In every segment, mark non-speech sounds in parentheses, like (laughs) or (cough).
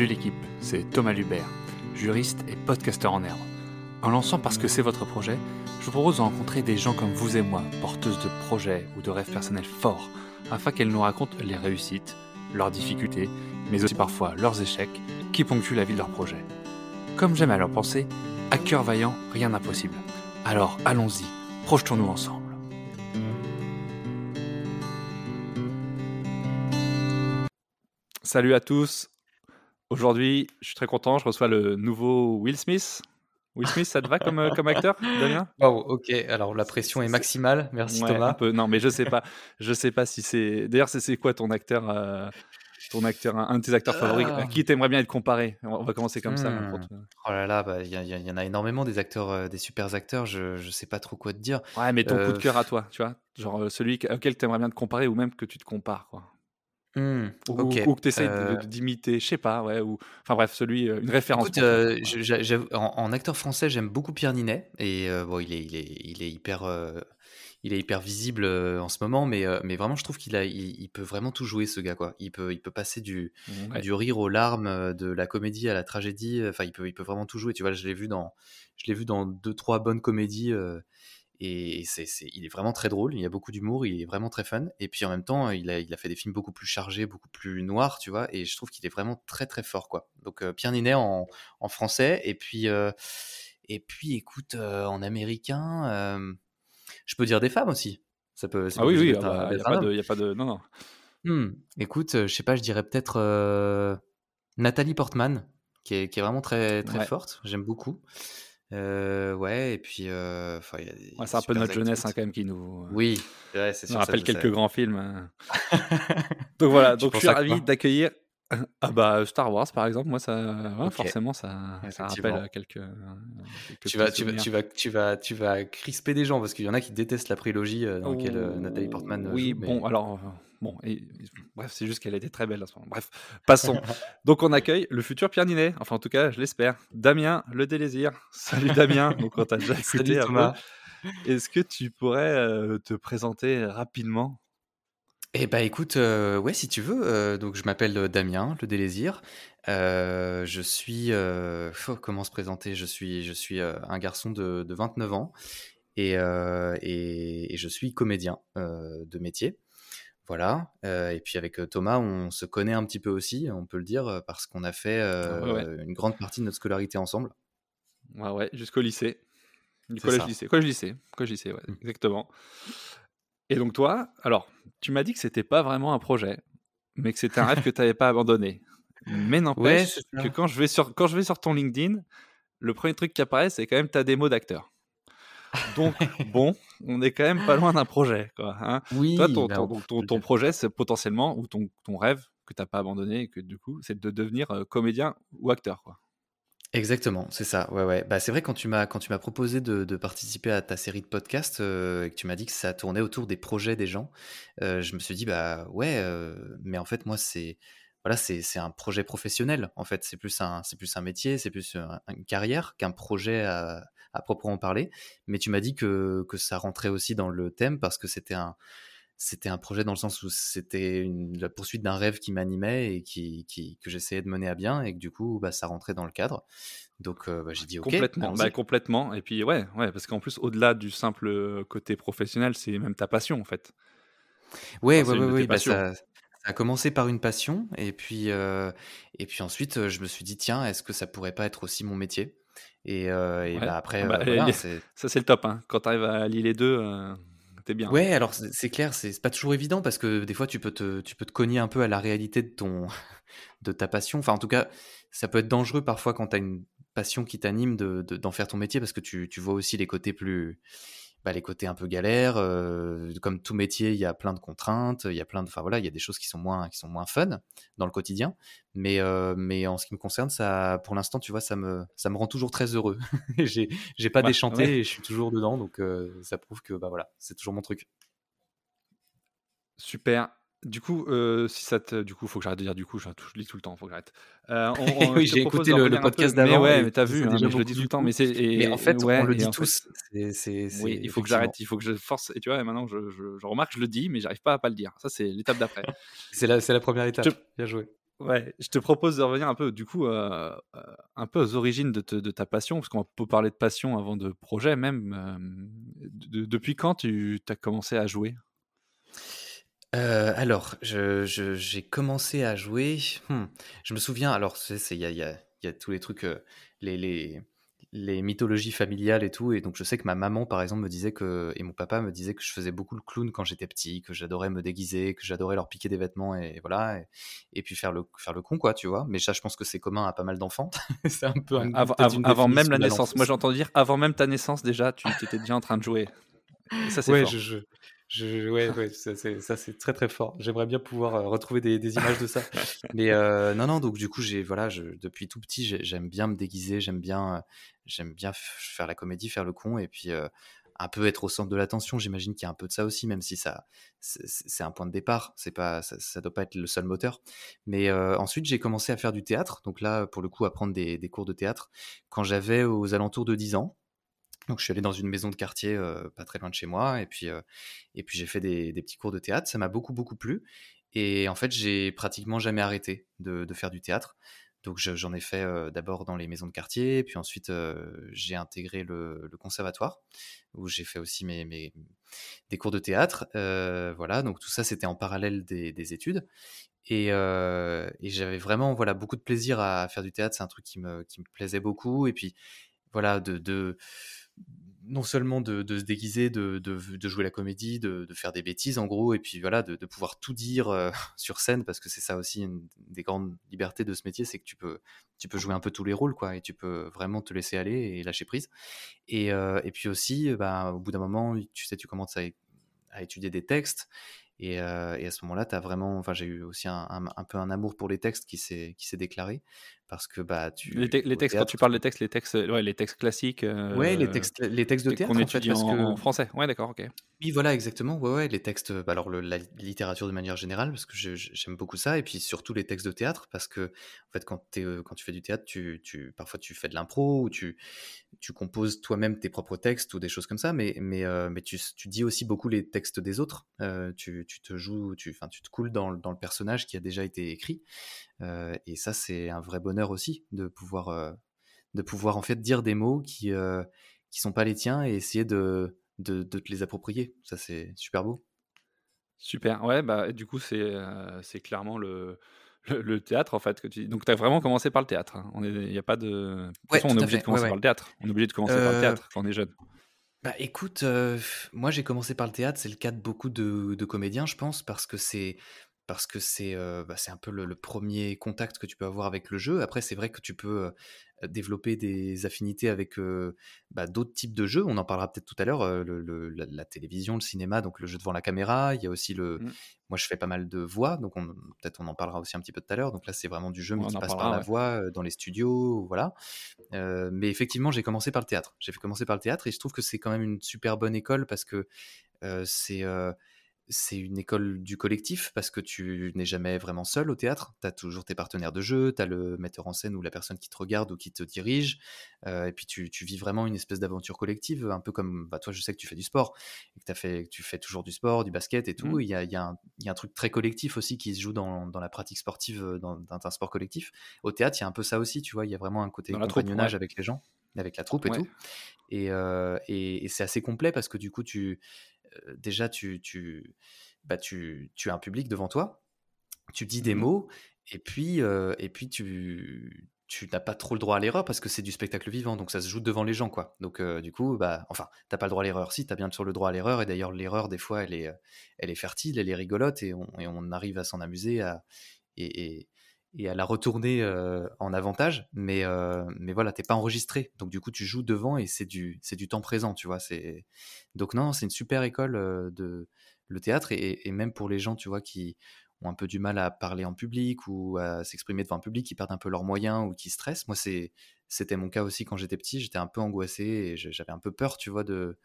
Salut l'équipe, c'est Thomas Lubert, juriste et podcasteur en herbe. En lançant parce que c'est votre projet, je vous propose de rencontrer des gens comme vous et moi, porteuses de projets ou de rêves personnels forts, afin qu'elles nous racontent les réussites, leurs difficultés, mais aussi parfois leurs échecs qui ponctuent la vie de leur projet. Comme j'aime à leur penser, à cœur vaillant, rien d'impossible. Alors allons-y, projetons-nous ensemble. Salut à tous. Aujourd'hui, je suis très content, je reçois le nouveau Will Smith. Will Smith, ça te va comme, euh, comme acteur, Damien? Wow, ok. Alors la pression est maximale. Merci Ouais, Thomas. un peu. Non, mais je sais pas. Je sais pas si c'est. D'ailleurs, c'est quoi ton acteur, euh, ton acteur, un, de tes acteurs favoris Ah. À qui t'aimerais bien être comparé? On va- commencer comme ça. hein, Hmm. te- Oh là là, bah, il y, en a énormément des acteurs, euh, des super acteurs. Je, je sais pas trop quoi te dire. Ouais, mais ton coup de cœur à toi, tu vois, genre celui auquel t'aimerais bien te comparer ou même que tu te compares, quoi. Hmm, Ou, que t'essayes de- Euh, d'imiter, je sais pas, ouais. Ou enfin bref, celui, euh, une référence. Écoute, euh, je- en, en acteur français, j'aime beaucoup Pierre Ninet et euh, bon, il est, il est, il est hyper, il est hyper visible en ce moment, mais, mais vraiment, je trouve qu'il a, il, il peut vraiment tout jouer, ce gars, quoi. Il peut, il peut passer du, Ouais. du rire aux larmes, de la comédie à la tragédie. Enfin, il peut, il peut vraiment tout jouer. Tu vois, je l'ai vu dans, je l'ai vu dans deux, trois bonnes comédies. Et c'est, il est vraiment très drôle. Il y a beaucoup d'humour. Il est vraiment très fun. Et puis en même temps, il a, il a fait des films beaucoup plus chargés, beaucoup plus noirs, tu vois. Et je trouve qu'il est vraiment très très fort, quoi. Donc euh, Pierre Ninet en, en français. Et puis, euh, et puis, écoute, euh, en américain, je peux dire des femmes aussi. Ça peut. Ah oui, oui, d'être il un- n'y a, pas de, y a pas de. Non, non. Hmm, Écoute, je sais pas, je dirais peut-être Nathalie Portman, qui est, qui est vraiment très, très Ouais. forte. J'aime beaucoup. Ouais, et puis. enfin, il y a des Ouais, c'est un peu notre jeunesse hein, quand même qui nous. Oui, ouais, c'est nous sûr. ça, rappelle je quelques grands films. hein. (laughs) Donc voilà, Tu donc je penses suis à ravi quoi d'accueillir. (clears throat) Ah bah Star Wars par exemple, moi ça, ouais, Ok. forcément ça, ça rappelle Effectivement. quelques, quelques Tu vas, petits tu, vas, souvenirs. tu, vas, tu, vas, tu vas crisper des gens parce qu'il y en a qui détestent la prélogie dans laquelle Nathalie Portman euh, Oui, joue. bon mais- alors bon, et- bref, c'est juste qu'elle était très belle à ce moment. Bref, passons. (laughs) donc on accueille le futur Pierre Ninet, enfin en tout cas je l'espère. Damien Le Délésir. Salut Damien. (laughs) donc on t'a déjà écouté. Thomas. Est-ce que tu pourrais euh, te présenter rapidement? Eh bah écoute, euh, ouais, si tu veux. euh, donc je m'appelle Damien, le Délésir. Euh, je suis, pff, comment se présenter? Je suis, je suis un garçon de, de 29 ans et, et, et je suis comédien de métier. Voilà. Euh, et puis avec euh, Thomas, on se connaît un petit peu aussi, on peut le dire, euh, parce qu'on a fait Ah ouais, une grande partie de notre scolarité ensemble. Ouais, ouais, jusqu'au lycée. Du C'est collège ça. lycée. Collège lycée. Collège lycée, ouais, Mm. exactement. Et donc toi, alors, tu m'as dit que c'était pas vraiment un projet, mais que c'était un rêve que tu n'avais pas abandonné. Mais (laughs) n'empêche que quand je, vais sur, quand je vais sur ton LinkedIn, le premier truc qui apparaît, c'est quand même ta démo d'acteur. Donc, (laughs) bon, on est quand même pas loin d'un projet. Quoi, hein. Oui, Toi, ton, bah, ton- ton- projet, c'est potentiellement, ou ton, ton rêve que tu n'as pas abandonné, et que du coup, c'est de devenir euh, comédien ou acteur. Quoi. Exactement, c'est ça. Ouais, ouais. Bah, c'est vrai quand tu m'as quand tu m'as proposé de, de participer à ta série de podcasts euh, et que tu m'as dit que ça tournait autour des projets des gens, euh, je me suis dit bah ouais, euh, mais en fait moi c'est voilà c'est c'est un projet professionnel. En fait c'est plus un c'est plus un métier, c'est plus un- une carrière qu'un projet à, à proprement parler. Mais tu m'as dit que que ça rentrait aussi dans le thème parce que c'était un c'était un projet dans le sens où c'était la poursuite d'un rêve qui m'animait et qui, qui- que j'essayais de mener à bien et que du coup bah, ça rentrait dans le cadre. Donc euh, bah, j'ai dit ok. Complètement, bah, complètement. Et puis ouais, ouais, parce qu'en plus, au-delà du simple côté professionnel, c'est même ta passion en fait. Ouais, Enfin, ouais, ouais, ouais, bah, ça, ça a commencé par une passion et puis, euh, et puis ensuite je me suis dit tiens, est-ce que ça pourrait pas être aussi mon métier? Et, euh, et Ouais. bah, après, Ah bah, euh, (laughs) voilà, les- c'est... Ça, c'est le top. Hein. Quand tu arrives à allier les deux, euh, t'es bien. Ouais, alors c'est clair, c'est pas toujours évident parce que des fois tu peux te, tu peux te cogner un peu à la réalité de ton, (laughs) de ta passion. Enfin, en tout cas, ça peut être dangereux parfois quand tu as une passion qui t'anime de, de- d'en faire ton métier parce que tu, tu vois aussi les côtés plus, bah, les côtés un peu galères. euh, comme tout métier, il y a plein de contraintes, il y a plein de, enfin voilà, il y a des choses qui sont moins, qui sont moins fun dans le quotidien. Mais, euh, mais en ce qui me concerne, ça, pour l'instant, tu vois, ça me, ça me rend toujours très heureux. (laughs) j'ai, j'ai pas Ouais, déchanté ouais. et je suis toujours dedans, donc euh, ça prouve que bah voilà, c'est toujours mon truc. Super. Du coup, euh, si ça te, du coup, faut que j'arrête de dire du coup, je, je lis tout le temps, faut que j'arrête. Euh, on- (laughs) on- Oui, j'ai écouté le- podcast Mais d'avant ouais, et mais t'as vu, hein, mais je le dis tout le temps. Mais et- Mais en fait, ouais, on le dit tous. Oui, il faut que j'arrête, il faut que je force. Et tu vois, maintenant, je, je, je remarque, je le dis, mais j'arrive pas à pas le dire. Ça, c'est l'étape d'après. (laughs) C'est la, la première étape. Bien joué. Ouais, je te propose de revenir un peu, du coup, euh, euh, un peu aux origines de, de ta passion, parce qu'on peut parler de passion avant de projet même. Euh, depuis quand tu as commencé à jouer? Alors, j'ai commencé à jouer. Hmm, je me souviens. Alors, il y a, y, a, y a, tous les trucs, les, les, les mythologies familiales et tout. Et donc, je sais que ma maman, par exemple, me disait que, et mon papa me disait que je faisais beaucoup le clown quand j'étais petit, que j'adorais me déguiser, que j'adorais leur piquer des vêtements et voilà. Et, puis faire le, faire le con, quoi, tu vois. Mais ça, je pense que c'est commun à pas mal d'enfants. (laughs) c'est un peu avant, même la naissance. Moi, j'ai entendu dire avant même ta naissance, déjà, tu étais déjà en train de jouer. ça, c'est fort. Je, je, ouais, ouais, ça c'est très très fort. J'aimerais bien pouvoir euh, retrouver des, des, images de ça. (laughs) Mais euh, non, non, donc du coup, j'ai voilà, je, depuis tout petit, j'aime bien me déguiser, j'aime bien, euh, j'aime bien faire la comédie, faire le con, et puis un peu être au centre de l'attention. J'imagine qu'il y a un peu de ça aussi, même si ça, c'est un point de départ. C'est pas, ça, ça, doit pas être le seul moteur. Mais ensuite, j'ai commencé à faire du théâtre. Donc là, pour le coup, à prendre des, des cours de théâtre quand j'avais aux alentours de 10 ans. Donc je suis allé dans une maison de quartier pas très loin de chez moi et puis, et puis j'ai fait des, petits cours de théâtre. Ça m'a beaucoup beaucoup plu et en fait j'ai pratiquement jamais arrêté de, faire du théâtre. Donc j'en ai fait d'abord dans les maisons de quartier, puis ensuite j'ai intégré le, conservatoire où j'ai fait aussi mes, mes, des cours de théâtre. voilà, donc tout ça c'était en parallèle des, études. Et, et j'avais vraiment voilà beaucoup de plaisir à faire du théâtre. C'est un truc qui me, qui me plaisait beaucoup. Et puis voilà de non seulement de, se déguiser, de, jouer la comédie, de, faire des bêtises en gros, et puis voilà, de, pouvoir tout dire euh, (laughs) sur scène, parce que c'est ça aussi une des grandes libertés de ce métier, c'est que tu peux, tu peux jouer un peu tous les rôles, quoi, et tu peux vraiment te laisser aller et lâcher prise. Et, euh, puis aussi, bah, au bout d'un moment, tu sais, tu commences à, étudier des textes, euh, et, à ce moment-là, as vraiment, enfin, j'ai eu aussi un, peu un amour pour les textes qui s'est déclaré parce que bah tu les, textes quand tu parles des textes, les textes, ouais, les textes classiques. Euh, ouais, les textes, les textes de théâtre. Qu'on étudie en, français. Ouais, d'accord, ok. Oui, voilà, exactement. Ouais, ouais, les textes. Bah, alors la littérature de manière générale, parce que j'aime beaucoup ça, et puis surtout les textes de théâtre, parce que en fait, quand, es, euh, quand tu fais du théâtre, tu, tu parfois tu fais de l'impro ou tu tu composes toi-même tes propres textes ou des choses comme ça, mais mais mais tu, tu dis aussi beaucoup les textes des autres. tu, tu te joues, tu, enfin, tu te coules dans, dans, le personnage qui a déjà été écrit. Euh, et ça, c'est un vrai bonheur aussi de pouvoir, euh, de pouvoir en fait dire des mots qui, euh, qui sont pas les tiens et essayer de, de, de te les approprier. Ça, c'est super beau. Super, ouais, bah du coup, c'est c'est clairement le, le, théâtre en fait que tu Donc, tu as vraiment commencé par le théâtre. Hein. On est, y a pas de. De toute façon, on est obligé de commencer par le théâtre. On est obligé de commencer par le théâtre quand on est jeune. Bah écoute, euh, moi j'ai commencé par le théâtre, c'est le cas de beaucoup de, de comédiens, je pense, parce que c'est parce que c'est euh, bah, un peu le, premier contact que tu peux avoir avec le jeu. Après, c'est vrai que tu peux euh, développer des affinités avec euh, bah, d'autres types de jeux. On en parlera peut-être tout à l'heure. la, télévision, le cinéma, donc le jeu devant la caméra. Il y a aussi le. Mmh. Moi, je fais pas mal de voix, donc peut-être on en parlera aussi un petit peu tout à l'heure. Donc là, c'est vraiment du jeu, mais qui passe par la voix dans les studios, voilà. mais effectivement, j'ai commencé par le théâtre. J'ai commencé par le théâtre et je trouve que c'est quand même une super bonne école parce que c'est c'est une école du collectif parce que tu n'es jamais vraiment seul au théâtre. Tu as toujours tes partenaires de jeu, tu as le metteur en scène ou la personne qui te regarde ou qui te dirige. Euh, et puis tu, vis vraiment une espèce d'aventure collective, un peu comme bah, toi, je sais que tu fais du sport et que, as fait, tu fais toujours du sport, du basket et tout. Mmh. Il y, a, un truc très collectif aussi qui se joue dans, la pratique sportive euh, d'un sport collectif. Au théâtre, il y a un peu ça aussi, tu vois. Il y a vraiment un côté compagnonnage avec les gens, avec la troupe et tout. Euh, et, et c'est assez complet parce que du coup, tu déjà, tu, tu, bah, tu, tu as un public devant toi, tu dis des mmh mots, et puis, et puis tu, tu n'as pas trop le droit à l'erreur parce que c'est du spectacle vivant, donc ça se joue devant les gens, quoi. Donc du coup, bah, enfin, t'as pas le droit à l'erreur, si, t'as bien sûr le droit à l'erreur, et d'ailleurs l'erreur des fois, elle est, elle est fertile, elle est rigolote, et on, et on arrive à s'en amuser, à, et, et à la retourner en avantage, mais, mais voilà, t'es pas enregistré. Donc du coup, tu joues devant et c'est du, c'est du temps présent, tu vois. C'est... Donc non, c'est une super école de le théâtre et, même pour les gens, tu vois, qui ont un peu du mal à parler en public ou à s'exprimer devant un public, qui perdent un peu leurs moyens ou qui stressent. Moi, c'est, c'était mon cas aussi quand j'étais petit. J'étais un peu angoissé et j'avais un peu peur, tu vois, de,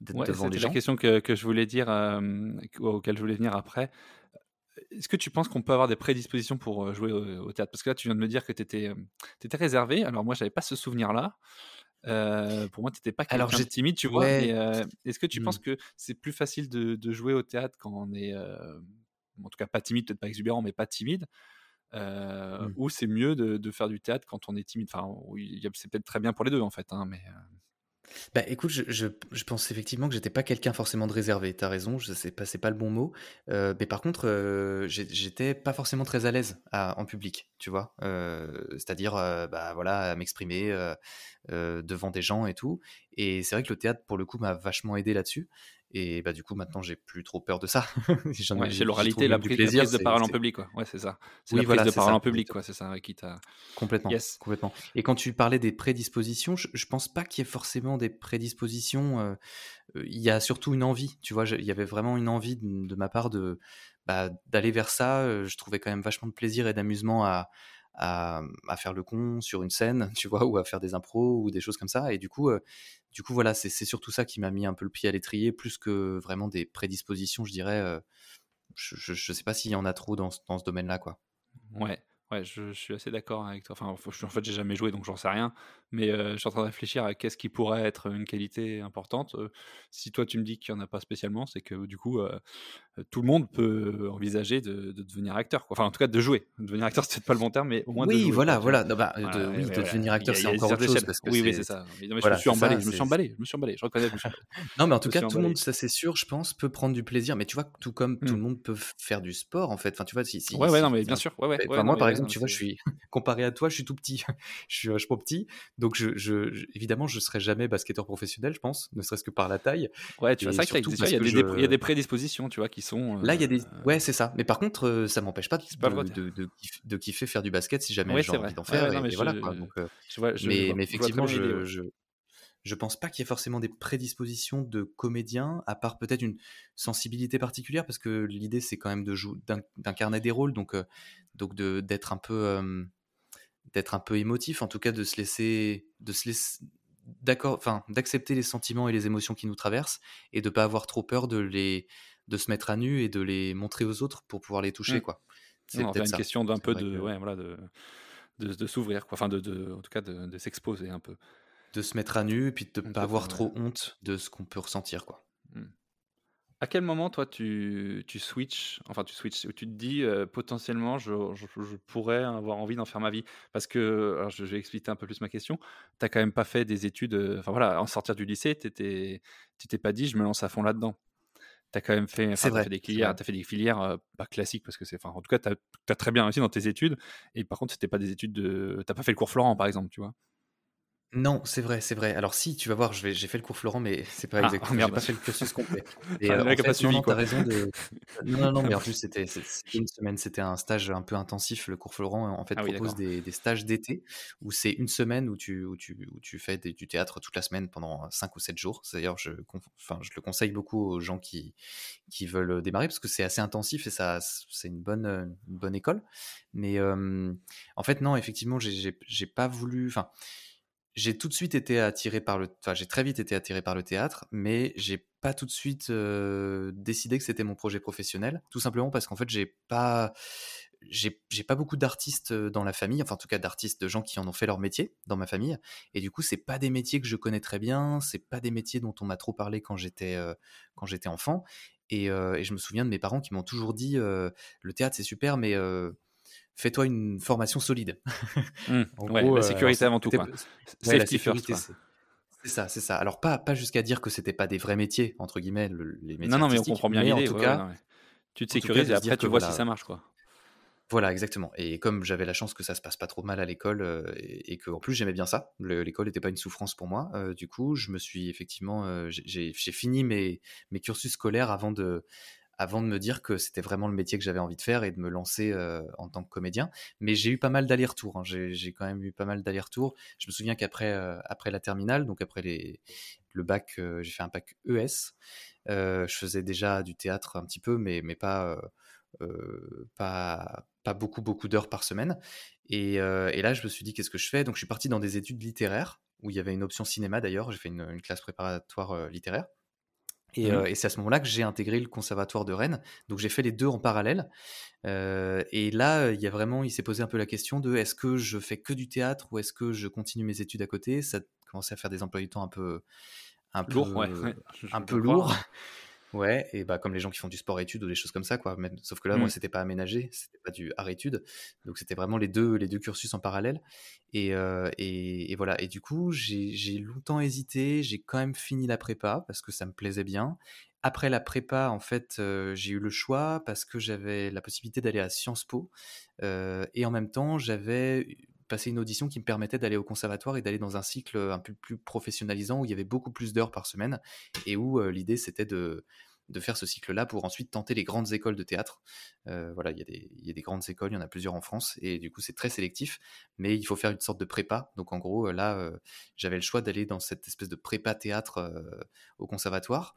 d'être devant des gens. la question que, que, je voulais dire, auquel je voulais venir après est-ce que tu penses qu'on peut avoir des prédispositions pour euh, jouer au, théâtre? Parce que là, tu viens de me dire que tu étais, étais, réservé. Alors, moi, je n'avais pas ce souvenir-là. Euh, pour moi, tu n'étais pas quelqu'un de timide, tu vois. Euh, est-ce que tu penses mmh. que c'est plus facile de, jouer au théâtre quand on est, en tout cas, pas timide, peut-être pas exubérant, mais pas timide mmh. ou c'est mieux de, faire du théâtre quand on est timide? Enfin, c'est peut-être très bien pour les deux en fait, hein, mais. Bah écoute, je, je, pense effectivement que j'étais pas quelqu'un forcément de réservé. T'as raison, je sais pas, c'est pas le bon mot. Euh, mais par contre, euh, j'étais pas forcément très à l'aise en public, tu vois. Euh, c'est-à-dire, bah voilà, à m'exprimer devant des gens et tout. Et c'est vrai que le théâtre, pour le coup, m'a vachement aidé là-dessus. Et bah, du coup, maintenant, j'ai plus trop peur de ça. (laughs) ouais, c'est l'oralité, la, prise, plaisir, de parole en public, quoi. Ouais, c'est ça. C'est la prise de parole en public, quoi. C'est ça qui t'a. Complètement. Complètement. Et quand tu parlais des prédispositions, je, je pense pas qu'il y ait forcément des prédispositions. Euh, euh, il y a surtout une envie, tu vois. Il y avait vraiment une envie de, ma part de bah, d'aller vers ça. Euh, je trouvais quand même vachement de plaisir et d'amusement à, à, faire le con sur une scène, (laughs) tu vois, ou à faire des impros ou des choses comme ça. Et du coup, du coup, voilà, c'est surtout ça qui m'a mis un peu le pied à l'étrier, plus que vraiment des prédispositions, je dirais. je, ne sais pas s'il y en a trop dans, dans ce domaine-là, quoi. Ouais. Ouais, je, suis assez d'accord avec toi. Enfin, en fait, j'ai jamais joué, donc j'en sais rien. Mais je suis en train de réfléchir à qu'est-ce qui pourrait être une qualité importante. si toi, tu me dis qu'il n'y en a pas spécialement, c'est que du coup, tout le monde peut envisager de, devenir acteur. Quoi. Enfin, en tout cas, de jouer. (laughs) Devenir acteur, c'est peut-être pas le bon terme, mais au moins oui, de jouer. Voilà, voilà, bah, de, oui, de devenir acteur, c'est encore autre chose. Parce que oui, oui, c'est ça. Mais, je, me suis emballé, je me suis emballé. Je me suis emballé. Je reconnais. (laughs) non, mais en tout cas, tout le monde, ça c'est sûr, je pense, peut prendre du plaisir. Mais tu vois, tout comme tout le mmh. monde peut faire du sport, en fait. Enfin, tu vois, si. Ouais, ouais, non, mais bien sûr. Ouais, ouais. Exemple, tu vois, je suis (laughs) comparé à toi, je suis tout petit. (laughs) je suis vachement petit. Donc, je, je, évidemment, je serai jamais basketteur professionnel, je pense, ne serait-ce que par la taille. Ouais, tu vois, ça, il y, a des, il y a des prédispositions, tu vois, qui sont. Là, il y a des. Euh, ouais, c'est ça. Mais par contre, euh, ça m'empêche pas, de, de, kiffer faire du basket si jamais j'ai envie d'en faire. et, voilà, mais, mais effectivement, je, je pense pas qu'il y ait forcément des prédispositions de comédien, à part peut-être une sensibilité particulière, parce que l'idée c'est quand même de jouer, d'incarner des rôles, donc, euh, donc d'être un peu, d'être un peu émotif, en tout cas de se laisser, de se laisser, d'accord, enfin d'accepter les sentiments et les émotions qui nous traversent et de pas avoir trop peur de les, de se mettre à nu et de les montrer aux autres pour pouvoir les toucher, mmh. quoi. C'est une question d'un peu de, ouais, voilà, de, de, s'ouvrir, quoi. Enfin, de, de, en tout cas, de, s'exposer un peu. De se mettre à nu et puis de ne pas avoir trop honte de ce qu'on peut ressentir, quoi. Mmh. À quel moment, toi, tu, tu switches, enfin, tu switches, tu te dis euh, potentiellement, je, je, pourrais avoir envie d'en faire ma vie? Parce que, alors, je, vais expliquer un peu plus ma question, tu n'as quand même pas fait des études, euh, enfin voilà, en sortir du lycée, tu t'es pas dit, je me lance à fond là-dedans. Tu as quand même fait, fait des filières, as fait des filières euh, pas classiques, parce que c'est, enfin, en tout cas, tu as, très bien réussi dans tes études, et par contre, c'était pas des études de. Tu pas fait le cours Florent, par exemple, tu vois? Non, c'est vrai, c'est vrai. Alors si, tu vas voir, j'ai fait le cours Florent, mais c'est pas ah, exactement, j'ai pas fait le cursus complet. (laughs) Et euh, en fait, pas suivi, non, raison de. (laughs) Non, non, non, mais en plus c'était une semaine, c'était un stage un peu intensif. Le cours Florent, en fait, ah propose des, des stages d'été où c'est une semaine où tu, où tu, où tu fais du théâtre toute la semaine pendant 5 ou 7 jours. D'ailleurs, je, enfin, je le conseille beaucoup aux gens qui, qui veulent démarrer parce que c'est assez intensif et ça, c'est une bonne, une bonne école. Mais euh, en fait, non, effectivement, j'ai pas voulu. Enfin, j'ai tout de suite été attiré par le, enfin j'ai très vite été attiré par le théâtre, mais j'ai pas tout de suite décidé que c'était mon projet professionnel, tout simplement parce qu'en fait j'ai pas, j'ai pas beaucoup d'artistes dans la famille, enfin en tout cas d'artistes, de gens qui en ont fait leur métier dans ma famille, et du coup c'est pas des métiers que je connais très bien, c'est pas des métiers dont on m'a trop parlé quand j'étais enfant, et, je me souviens de mes parents qui m'ont toujours dit le théâtre c'est super, mais fais-toi une formation solide. (laughs) Mmh, la euh, sécurité avant tout. Quoi. la sécurité, c'est ça, c'est ça. Alors pas, pas jusqu'à dire que c'était pas des vrais métiers entre guillemets, les métiers. Non, non, mais on comprend bien l'idée. En tout cas, tu te sécurises et après tu vois si ça marche, quoi. Voilà, exactement. Et comme j'avais la chance que ça se passe pas trop mal à l'école euh, et, que en plus j'aimais bien ça, l'école n'était pas une souffrance pour moi. Euh, du coup, je me suis effectivement, j'ai fini mes, mes cursus scolaires avant de avant de me dire que c'était vraiment le métier que j'avais envie de faire et de me lancer en tant que comédien. Mais j'ai eu pas mal d'allers-retours. Hein. J'ai quand même eu pas mal d'allers-retours. Je me souviens qu'après après la terminale, donc après le bac, j'ai fait un bac ES. je faisais déjà du théâtre un petit peu, mais, mais pas, pas, beaucoup, beaucoup d'heures par semaine. Et, là, je me suis dit, qu'est-ce que je fais? Donc, je suis parti dans des études littéraires, où il y avait une option cinéma d'ailleurs. J'ai fait une, classe préparatoire littéraire. Mmh et, c'est à ce moment-là que j'ai intégré le conservatoire de Rennes. Donc j'ai fait les deux en parallèle. et là, il y a vraiment, il s'est posé un peu la question de est-ce que je fais que du théâtre ou est-ce que je continue mes études à côté? Ça commençait à faire des emplois du temps un peu, un peu, lourd, (laughs) un peu lourd. (laughs) Ouais, et bah, comme les gens qui font du sport-études ou des choses comme ça, quoi. Sauf que là, moi, Mmh. c'était pas aménagé, c'était pas du art-études. Donc, c'était vraiment les deux, les deux cursus en parallèle. Et, euh, et, et voilà. Et du coup, j'ai j'ai longtemps hésité. J'ai quand même fini la prépa parce que ça me plaisait bien. Après la prépa, en fait, euh, j'ai eu le choix parce que j'avais la possibilité d'aller à Sciences Po. Euh, et en même temps, j'avais passé une audition qui me permettait d'aller au conservatoire et d'aller dans un cycle un peu plus professionnalisant où il y avait beaucoup plus d'heures par semaine et où euh, l'idée c'était de, de faire ce cycle-là pour ensuite tenter les grandes écoles de théâtre. Euh, voilà, il y, a des, il y a des grandes écoles, il y en a plusieurs en France, et du coup c'est très sélectif, mais il faut faire une sorte de prépa. Donc en gros, là, euh, j'avais le choix d'aller dans cette espèce de prépa théâtre euh, au conservatoire,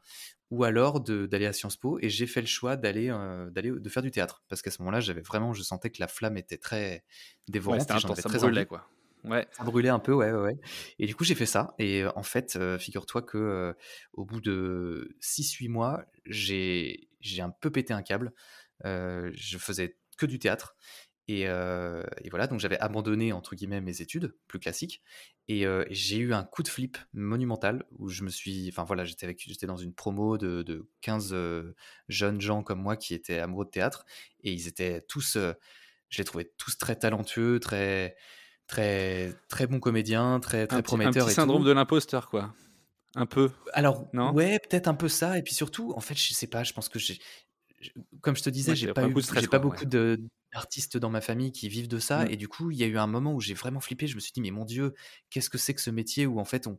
ou alors de- d'aller à Sciences Po, et j'ai fait le choix d'aller, euh, de faire du théâtre, parce qu'à ce moment-là, j'avais vraiment, je sentais que la flamme était très Ouais, dévorante, c'était ça très quoi. Ouais. Ça brûlait un peu, ouais, ouais. Et du coup, j'ai fait ça. Et en fait, figure-toi que au bout de 6-8 mois, j'ai un peu pété un câble. Euh, je faisais que du théâtre. Et, voilà, donc j'avais abandonné, entre guillemets, mes études plus classiques. Et j'ai eu un coup de flip monumental où je me suis. Enfin voilà, j'étais dans une promo de, de 15 euh, jeunes gens comme moi qui étaient amoureux de théâtre. Et ils étaient tous. je les trouvais tous très talentueux, très très très bons comédiens, très Un petit, un petit et syndrome tout. de l'imposteur, quoi. Un peu, Alors non? ouais, peut-être un peu ça et puis surtout, en fait, je sais pas, je pense que j'ai comme je te disais, Ouais, j'ai pas pas eu beaucoup de stress, j'ai pas quoi. Ouais. beaucoup de d'artistes dans ma famille qui vivent de ça Mm. et du coup, il y a eu un moment où j'ai vraiment flippé, je me suis dit mais mon Dieu, qu'est-ce que c'est que ce métier où en fait on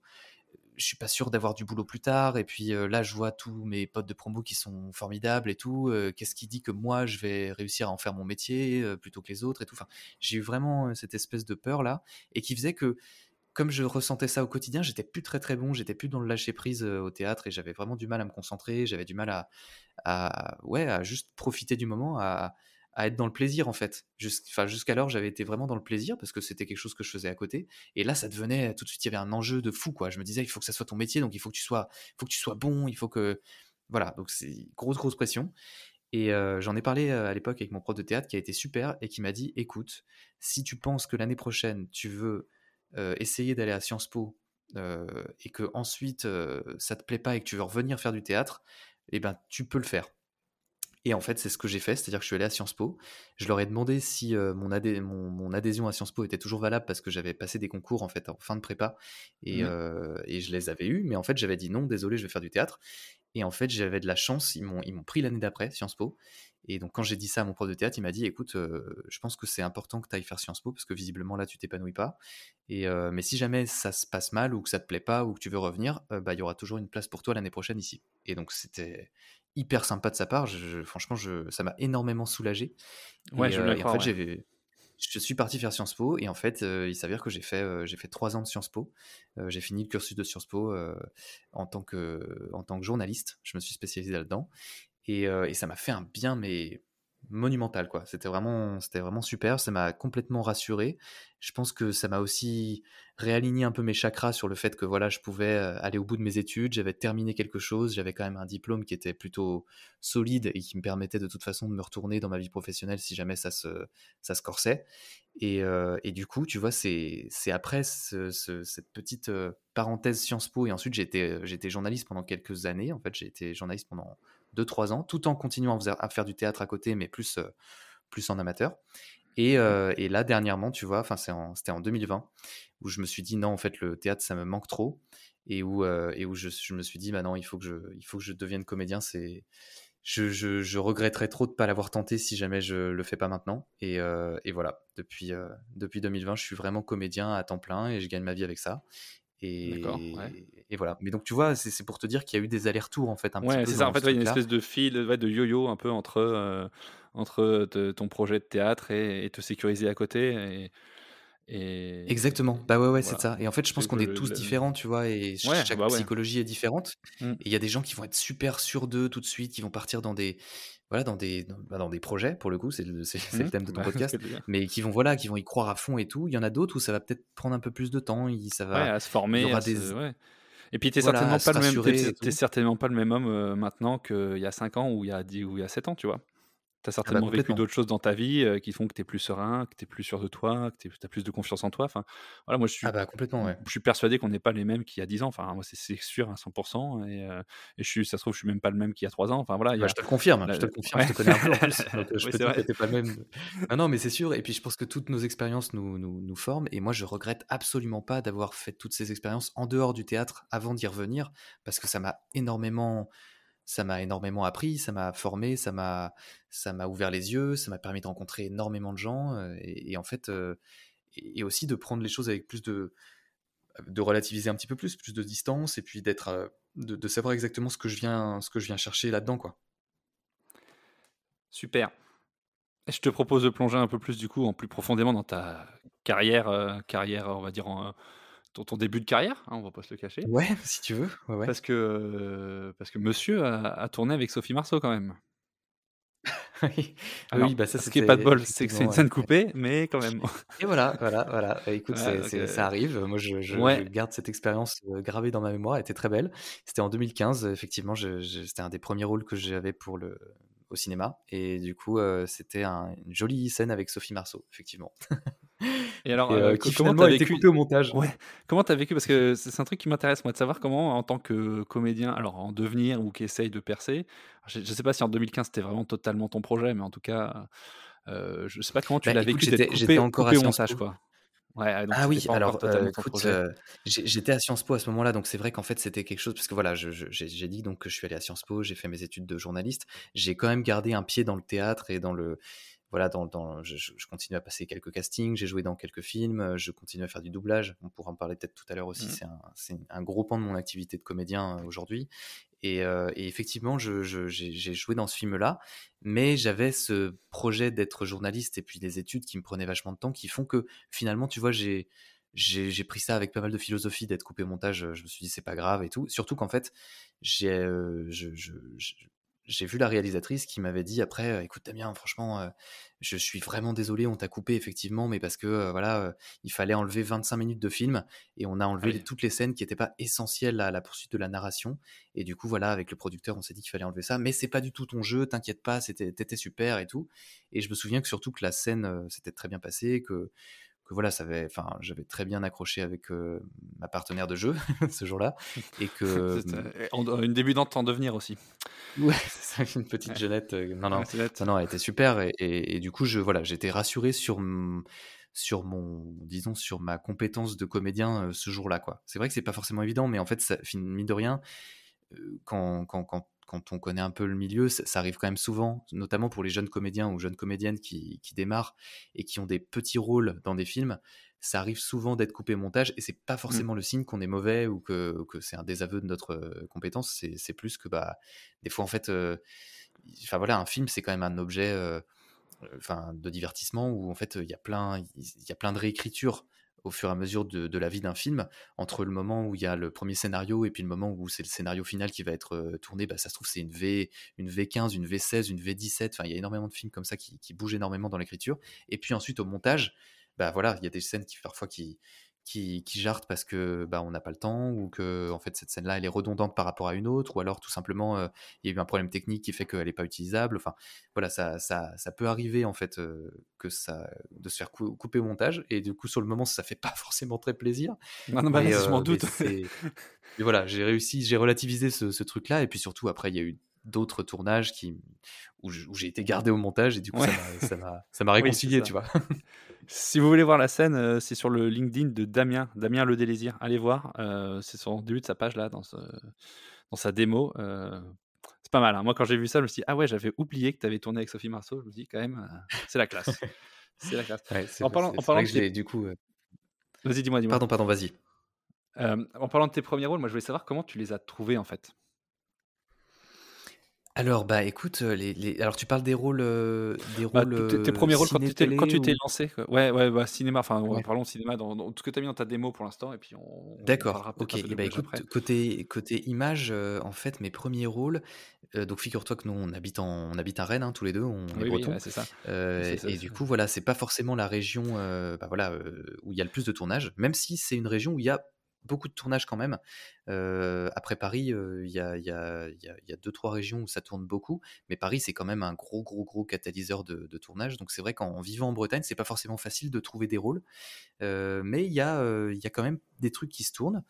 je suis pas sûr d'avoir du boulot plus tard et puis là je vois tous mes potes de promo qui sont formidables et tout, qu'est-ce qui dit que moi je vais réussir à en faire mon métier plutôt que les autres et tout. Enfin, j'ai eu vraiment cette espèce de peur là et qui faisait que comme je ressentais ça au quotidien, j'étais plus très très bon, j'étais plus dans le lâcher prise au théâtre et j'avais vraiment du mal à me concentrer, j'avais du mal à, à ouais à juste profiter du moment, à, à être dans le plaisir en fait. Jusqu'alors j'avais été vraiment dans le plaisir parce que c'était quelque chose que je faisais à côté et là ça devenait tout de suite il y avait un enjeu de fou quoi. Je me disais il faut que ça soit ton métier donc il faut que tu sois, faut que tu sois bon, il faut que voilà donc c'est grosse grosse pression et euh, j'en ai parlé euh, à l'époque avec mon prof de théâtre qui a été super et qui m'a dit écoute, si tu penses que l'année prochaine tu veux euh, essayer d'aller à Sciences Po et que ensuite ça te plaît pas et que tu veux revenir faire du théâtre, eh ben tu peux le faire. Et en fait, c'est ce que j'ai fait, c'est-à-dire que je suis allé à Sciences Po. Je leur ai demandé si euh, mon, adhé- mon, mon adhésion à Sciences Po était toujours valable parce que j'avais passé des concours en fait en fin de prépa et, euh, et je les avais eus, mais en fait j'avais dit non, désolé, je vais faire du théâtre. Et en fait, j'avais de la chance, ils m'ont ils m'ont pris l'année d'après, Sciences Po. Et donc, quand j'ai dit ça à mon prof de théâtre, il m'a dit écoute, euh, je pense que c'est important que tu ailles faire Sciences Po parce que visiblement là, tu t'épanouis pas. Et, euh, mais si jamais ça se passe mal ou que ça te plaît pas ou que tu veux revenir, euh, bah, il y aura toujours une place pour toi l'année prochaine ici. Et donc, c'était hyper sympa de sa part. Je- franchement, je, ça m'a énormément soulagé. Ouais, Et, je euh, et en fait, ouais. j'ai. Je suis parti faire Sciences Po et en fait, euh, il s'avère que j'ai fait, euh, j'ai fait trois ans de Sciences Po. Euh, j'ai fini le cursus de Sciences Po en, tant que, en tant que journaliste. Je me suis spécialisé là-dedans. Et, et ça m'a fait un bien, mais monumental, quoi. C'était vraiment, c'était vraiment super. Ça m'a complètement rassuré. Je pense que ça m'a aussi réaligné un peu mes chakras sur le fait que voilà, je pouvais euh, aller au bout de mes études. J'avais terminé quelque chose. J'avais quand même un diplôme qui était plutôt solide et qui me permettait de toute façon de me retourner dans ma vie professionnelle si jamais ça se, ça se corsait. Et, euh, et du coup, tu vois, c'est c'est après ce- ce- cette petite euh, parenthèse Sciences Po, et ensuite j'ai été journaliste pendant quelques années. En fait, j'ai été journaliste pendant 2-3 ans, tout en continuant à faire, du théâtre à côté, mais plus, euh, plus en amateur. Et, euh, et là, dernièrement, tu vois, enfin, en- c'était en 2020, où je me suis dit non, en fait, le théâtre, ça me manque trop. Et où, euh, et où je, je me suis dit, bah non, il faut que je, il faut que je devienne comédien. C'est, je, je, je regretterais trop de ne pas l'avoir tenté si jamais je le fais pas maintenant. Et, euh, et voilà, depuis, depuis 2020, je suis vraiment comédien à temps plein et je gagne ma vie avec ça. Et, ouais. et voilà. Mais donc, tu vois, c'est pour te dire qu'il y a eu des allers-retours, en fait, un Ouais, c'est ça. En fait, il y a une espèce de fil, de yo-yo un peu entre, euh, entre te- ton projet de théâtre et, et te sécuriser à côté. Et, Exactement. Bah ouais, ouais, c'est ça. Et en fait, je pense qu'on est tous le- différents, tu vois, et Ouais, chaque bah psychologie est différente. Mm. Et il y a des gens qui vont être super sûrs d'eux tout de suite, qui vont partir dans des, voilà, dans des, dans, bah, dans des projets, pour le coup, c'est le, c'est- c'est le Mm. thème de ton Bah, (laughs) podcast, mais qui vont, voilà, qui vont y croire à fond et tout. Il y en a d'autres où ça va peut-être prendre un peu plus de temps, il- ça Ouais, va, à se y former, se... des, ouais. Et puis, t'es voilà, certainement pas le même, certainement pas le même homme euh, maintenant qu'il y a 5 ans ou il y a 10 ou il y a 7 ans, tu vois. Tu as ah bah, certainement vécu d'autres choses dans ta vie qui font que tu es plus serein, que tu es plus sûr de toi, que tu as plus de confiance en toi. Enfin, voilà, moi, je suis, ah bah, complètement, je suis persuadé qu'on n'est pas les mêmes qu'il y a 10 ans. Enfin, moi, c'est sûr à 100%. Et, et, je suis, ça se trouve, je suis même pas le même qu'il y a 3 ans. Enfin, voilà, bah, Je te le confirme, je te confirme, je te connais un peu en (laughs) plus. je peux dire que tu pas le même. Ah non, mais c'est sûr. Et puis, je pense que toutes nos expériences nous, nous, nous forment. Et moi, je regrette absolument pas d'avoir fait toutes ces expériences en dehors du théâtre avant d'y revenir parce que ça m'a énormément ça m'a énormément appris, ça m'a formé, ça m'a ça m'a ouvert les yeux, ça m'a permis de rencontrer énormément de gens et, en fait et, aussi de prendre les choses avec plus de de relativiser un petit peu plus, plus de distance et puis d'être de, savoir exactement ce que je viens ce que je viens chercher là-dedans quoi. Super. Je te propose de plonger un peu plus du coup en plus profondément dans ta carrière carrière on va dire en ton, début de carrière, hein, on va pas se le cacher. Ouais, (laughs) si tu veux. Parce, que, parce que monsieur a, tourné avec Sophie Marceau quand même. (laughs) oui, oui bah ça, ce qui est pas de bol, c'est que c'est une scène coupée, mais quand même. (laughs) Et voilà, voilà, voilà. Bah, écoute, euh, ça arrive. Moi, je, garde cette expérience euh, gravée dans ma mémoire. Elle était très belle. C'était en 2015. Effectivement, c'était un des premiers rôles que j'avais pour le au cinéma. Et du coup, euh, c'était une jolie scène avec Sophie Marceau, effectivement. Et alors, euh, qui comment as vécu au montage? Ouais. Comment t'as vécu? Parce que c'est un truc qui m'intéresse moi de savoir comment, en tant que comédien, alors en devenir ou qui essaye de percer. Je, ne sais pas si en 2015 c'était vraiment totalement ton projet, mais en tout cas, euh, je sais pas comment tu bah, l'as vécu. J'étais encore à au montage, quoi. Ouais, ah oui, alors écoute, j'étais à Sciences Po à ce moment-là, donc c'est vrai qu'en fait c'était quelque chose, parce que voilà, j'ai dit donc que je suis allé à Sciences Po, j'ai fait mes études de journaliste, j'ai quand même gardé un pied dans le théâtre et dans le, voilà, dans, dans je, je, continue à passer quelques castings, j'ai joué dans quelques films, euh, je continue à faire du doublage. On pourra en parler peut-être tout à l'heure aussi. Mmh. C'est un, un, gros pan de mon activité de comédien euh, aujourd'hui. Et, euh, et, effectivement, j'ai joué dans ce film-là, mais j'avais ce projet d'être journaliste et puis des études qui me prenaient vachement de temps, qui font que finalement, tu vois, j'ai j'ai pris ça avec pas mal de philosophie d'être coupé montage. Je me suis dit c'est pas grave et tout. Surtout qu'en fait, j'ai je, je, j'ai vu la réalisatrice qui m'avait dit après, écoute Damien, franchement, je suis vraiment désolé, on t'a coupé effectivement, mais parce que voilà, il fallait enlever 25 minutes de film et on a enlevé toutes les scènes qui n'étaient pas essentielles à la poursuite de la narration. Et du coup, voilà, avec le producteur, on s'est dit qu'il fallait enlever ça, mais c'est pas du tout ton jeu, t'inquiète pas, c'était, t'étais super et tout. Et je me souviens que surtout que la scène s'était très bien passée, que que voilà, ça avait, enfin, j'avais très bien accroché avec ma partenaire de jeu (laughs) ce jour-là, et que (laughs) une débutante en devenir aussi. Ouais, (laughs) c'est une petite jeunette. non, non, non, elle était super, et, et, du coup, je voilà, j'étais rassuré sur sur mon, disons, sur ma compétence de comédien ce jour-là, quoi. C'est vrai que c'est pas forcément évident, mais en fait, ça, mine de rien, quand, quand, quand quand on connaît un peu le milieu, ça, arrive quand même souvent, notamment pour les jeunes comédiens ou jeunes comédiennes qui, démarrent et qui ont des petits rôles dans des films. Ça arrive souvent d'être coupé montage et c'est pas mmh. forcément le signe qu'on est mauvais ou que, c'est un désaveu de notre euh, compétence. C'est plus que bah, des fois en fait, euh, enfin voilà, un film c'est quand même un objet. Euh, enfin de divertissement où en fait il y a plein il y a plein de réécritures au fur et à mesure de, la vie d'un film, entre le moment où il y a le premier scénario et puis le moment où c'est le scénario final qui va être euh, tourné, bah, ça se trouve c'est une V, une V15, une V16, une V17, enfin il y a énormément de films comme ça qui, qui bougent énormément dans l'écriture. Et puis ensuite au montage, bah voilà, il y a des scènes qui parfois qui, qui, qui jartent parce que bah, on n'a pas le temps ou que en fait cette scène-là elle est redondante par rapport à une autre ou alors tout simplement euh, il y a eu un problème technique qui fait qu'elle n'est pas utilisable. Enfin voilà ça, ça, ça peut arriver en fait euh, que ça de se faire couper au montage et du coup sur le moment ça fait pas (laughs) forcément très plaisir. Non, non, bah, mais, je m'en doute. (laughs) Mais, voilà j'ai réussi j'ai relativisé ce, ce truc-là et puis surtout après il y a eu d'autres tournages qui, où j'ai été gardé au montage et du coup ça m'a (laughs) réconcilié, tu vois. Si vous voulez voir la scène, euh, c'est sur le LinkedIn de Damien, Damien Le Délésir. Allez voir, euh, c'est le début de sa page là, dans, dans sa démo. Euh, c'est pas mal. Hein. Moi, quand j'ai vu ça, je me suis dit, ah ouais, j'avais oublié que tu avais tourné avec Sophie Marceau. Je me dis, quand même, c'est la classe. (laughs) c'est la classe. en parlant, en parlant de du coup. Vas-y, dis-moi, dis-moi. Pardon, pardon, vas-y. en parlant de tes premiers rôles, moi, je voulais savoir comment tu les as trouvés en fait. Alors, bah, écoute, les les alors tu parles des rôles, des bah, rôles, tes premiers rôles quand tu t'es quand tu t'es lancé, Ouais, ouais, bah, cinéma, enfin, parlons cinéma dans dans tout ce que tu as mis dans ta démo pour l'instant et puis on D'accord, OK et bah, écoute, côté côté image, en fait, mes premiers rôles, donc figure-toi que nous, on habite en on habite à Rennes, hein, tous les deux, on est Oui, c'est ça. et du coup, voilà, c'est pas forcément la région, bah, voilà, où il y a le plus de tournage, même si c'est une région où il y a beaucoup de tournages quand même. après Paris, il y a, y, a, y, a, deux, trois régions où ça tourne beaucoup, mais Paris, c'est quand même un gros, gros, gros catalyseur de, tournage. Donc c'est vrai qu'en vivant en Bretagne, c'est pas forcément facile de trouver des rôles, mais il y, a, y a quand même des trucs qui se tournent.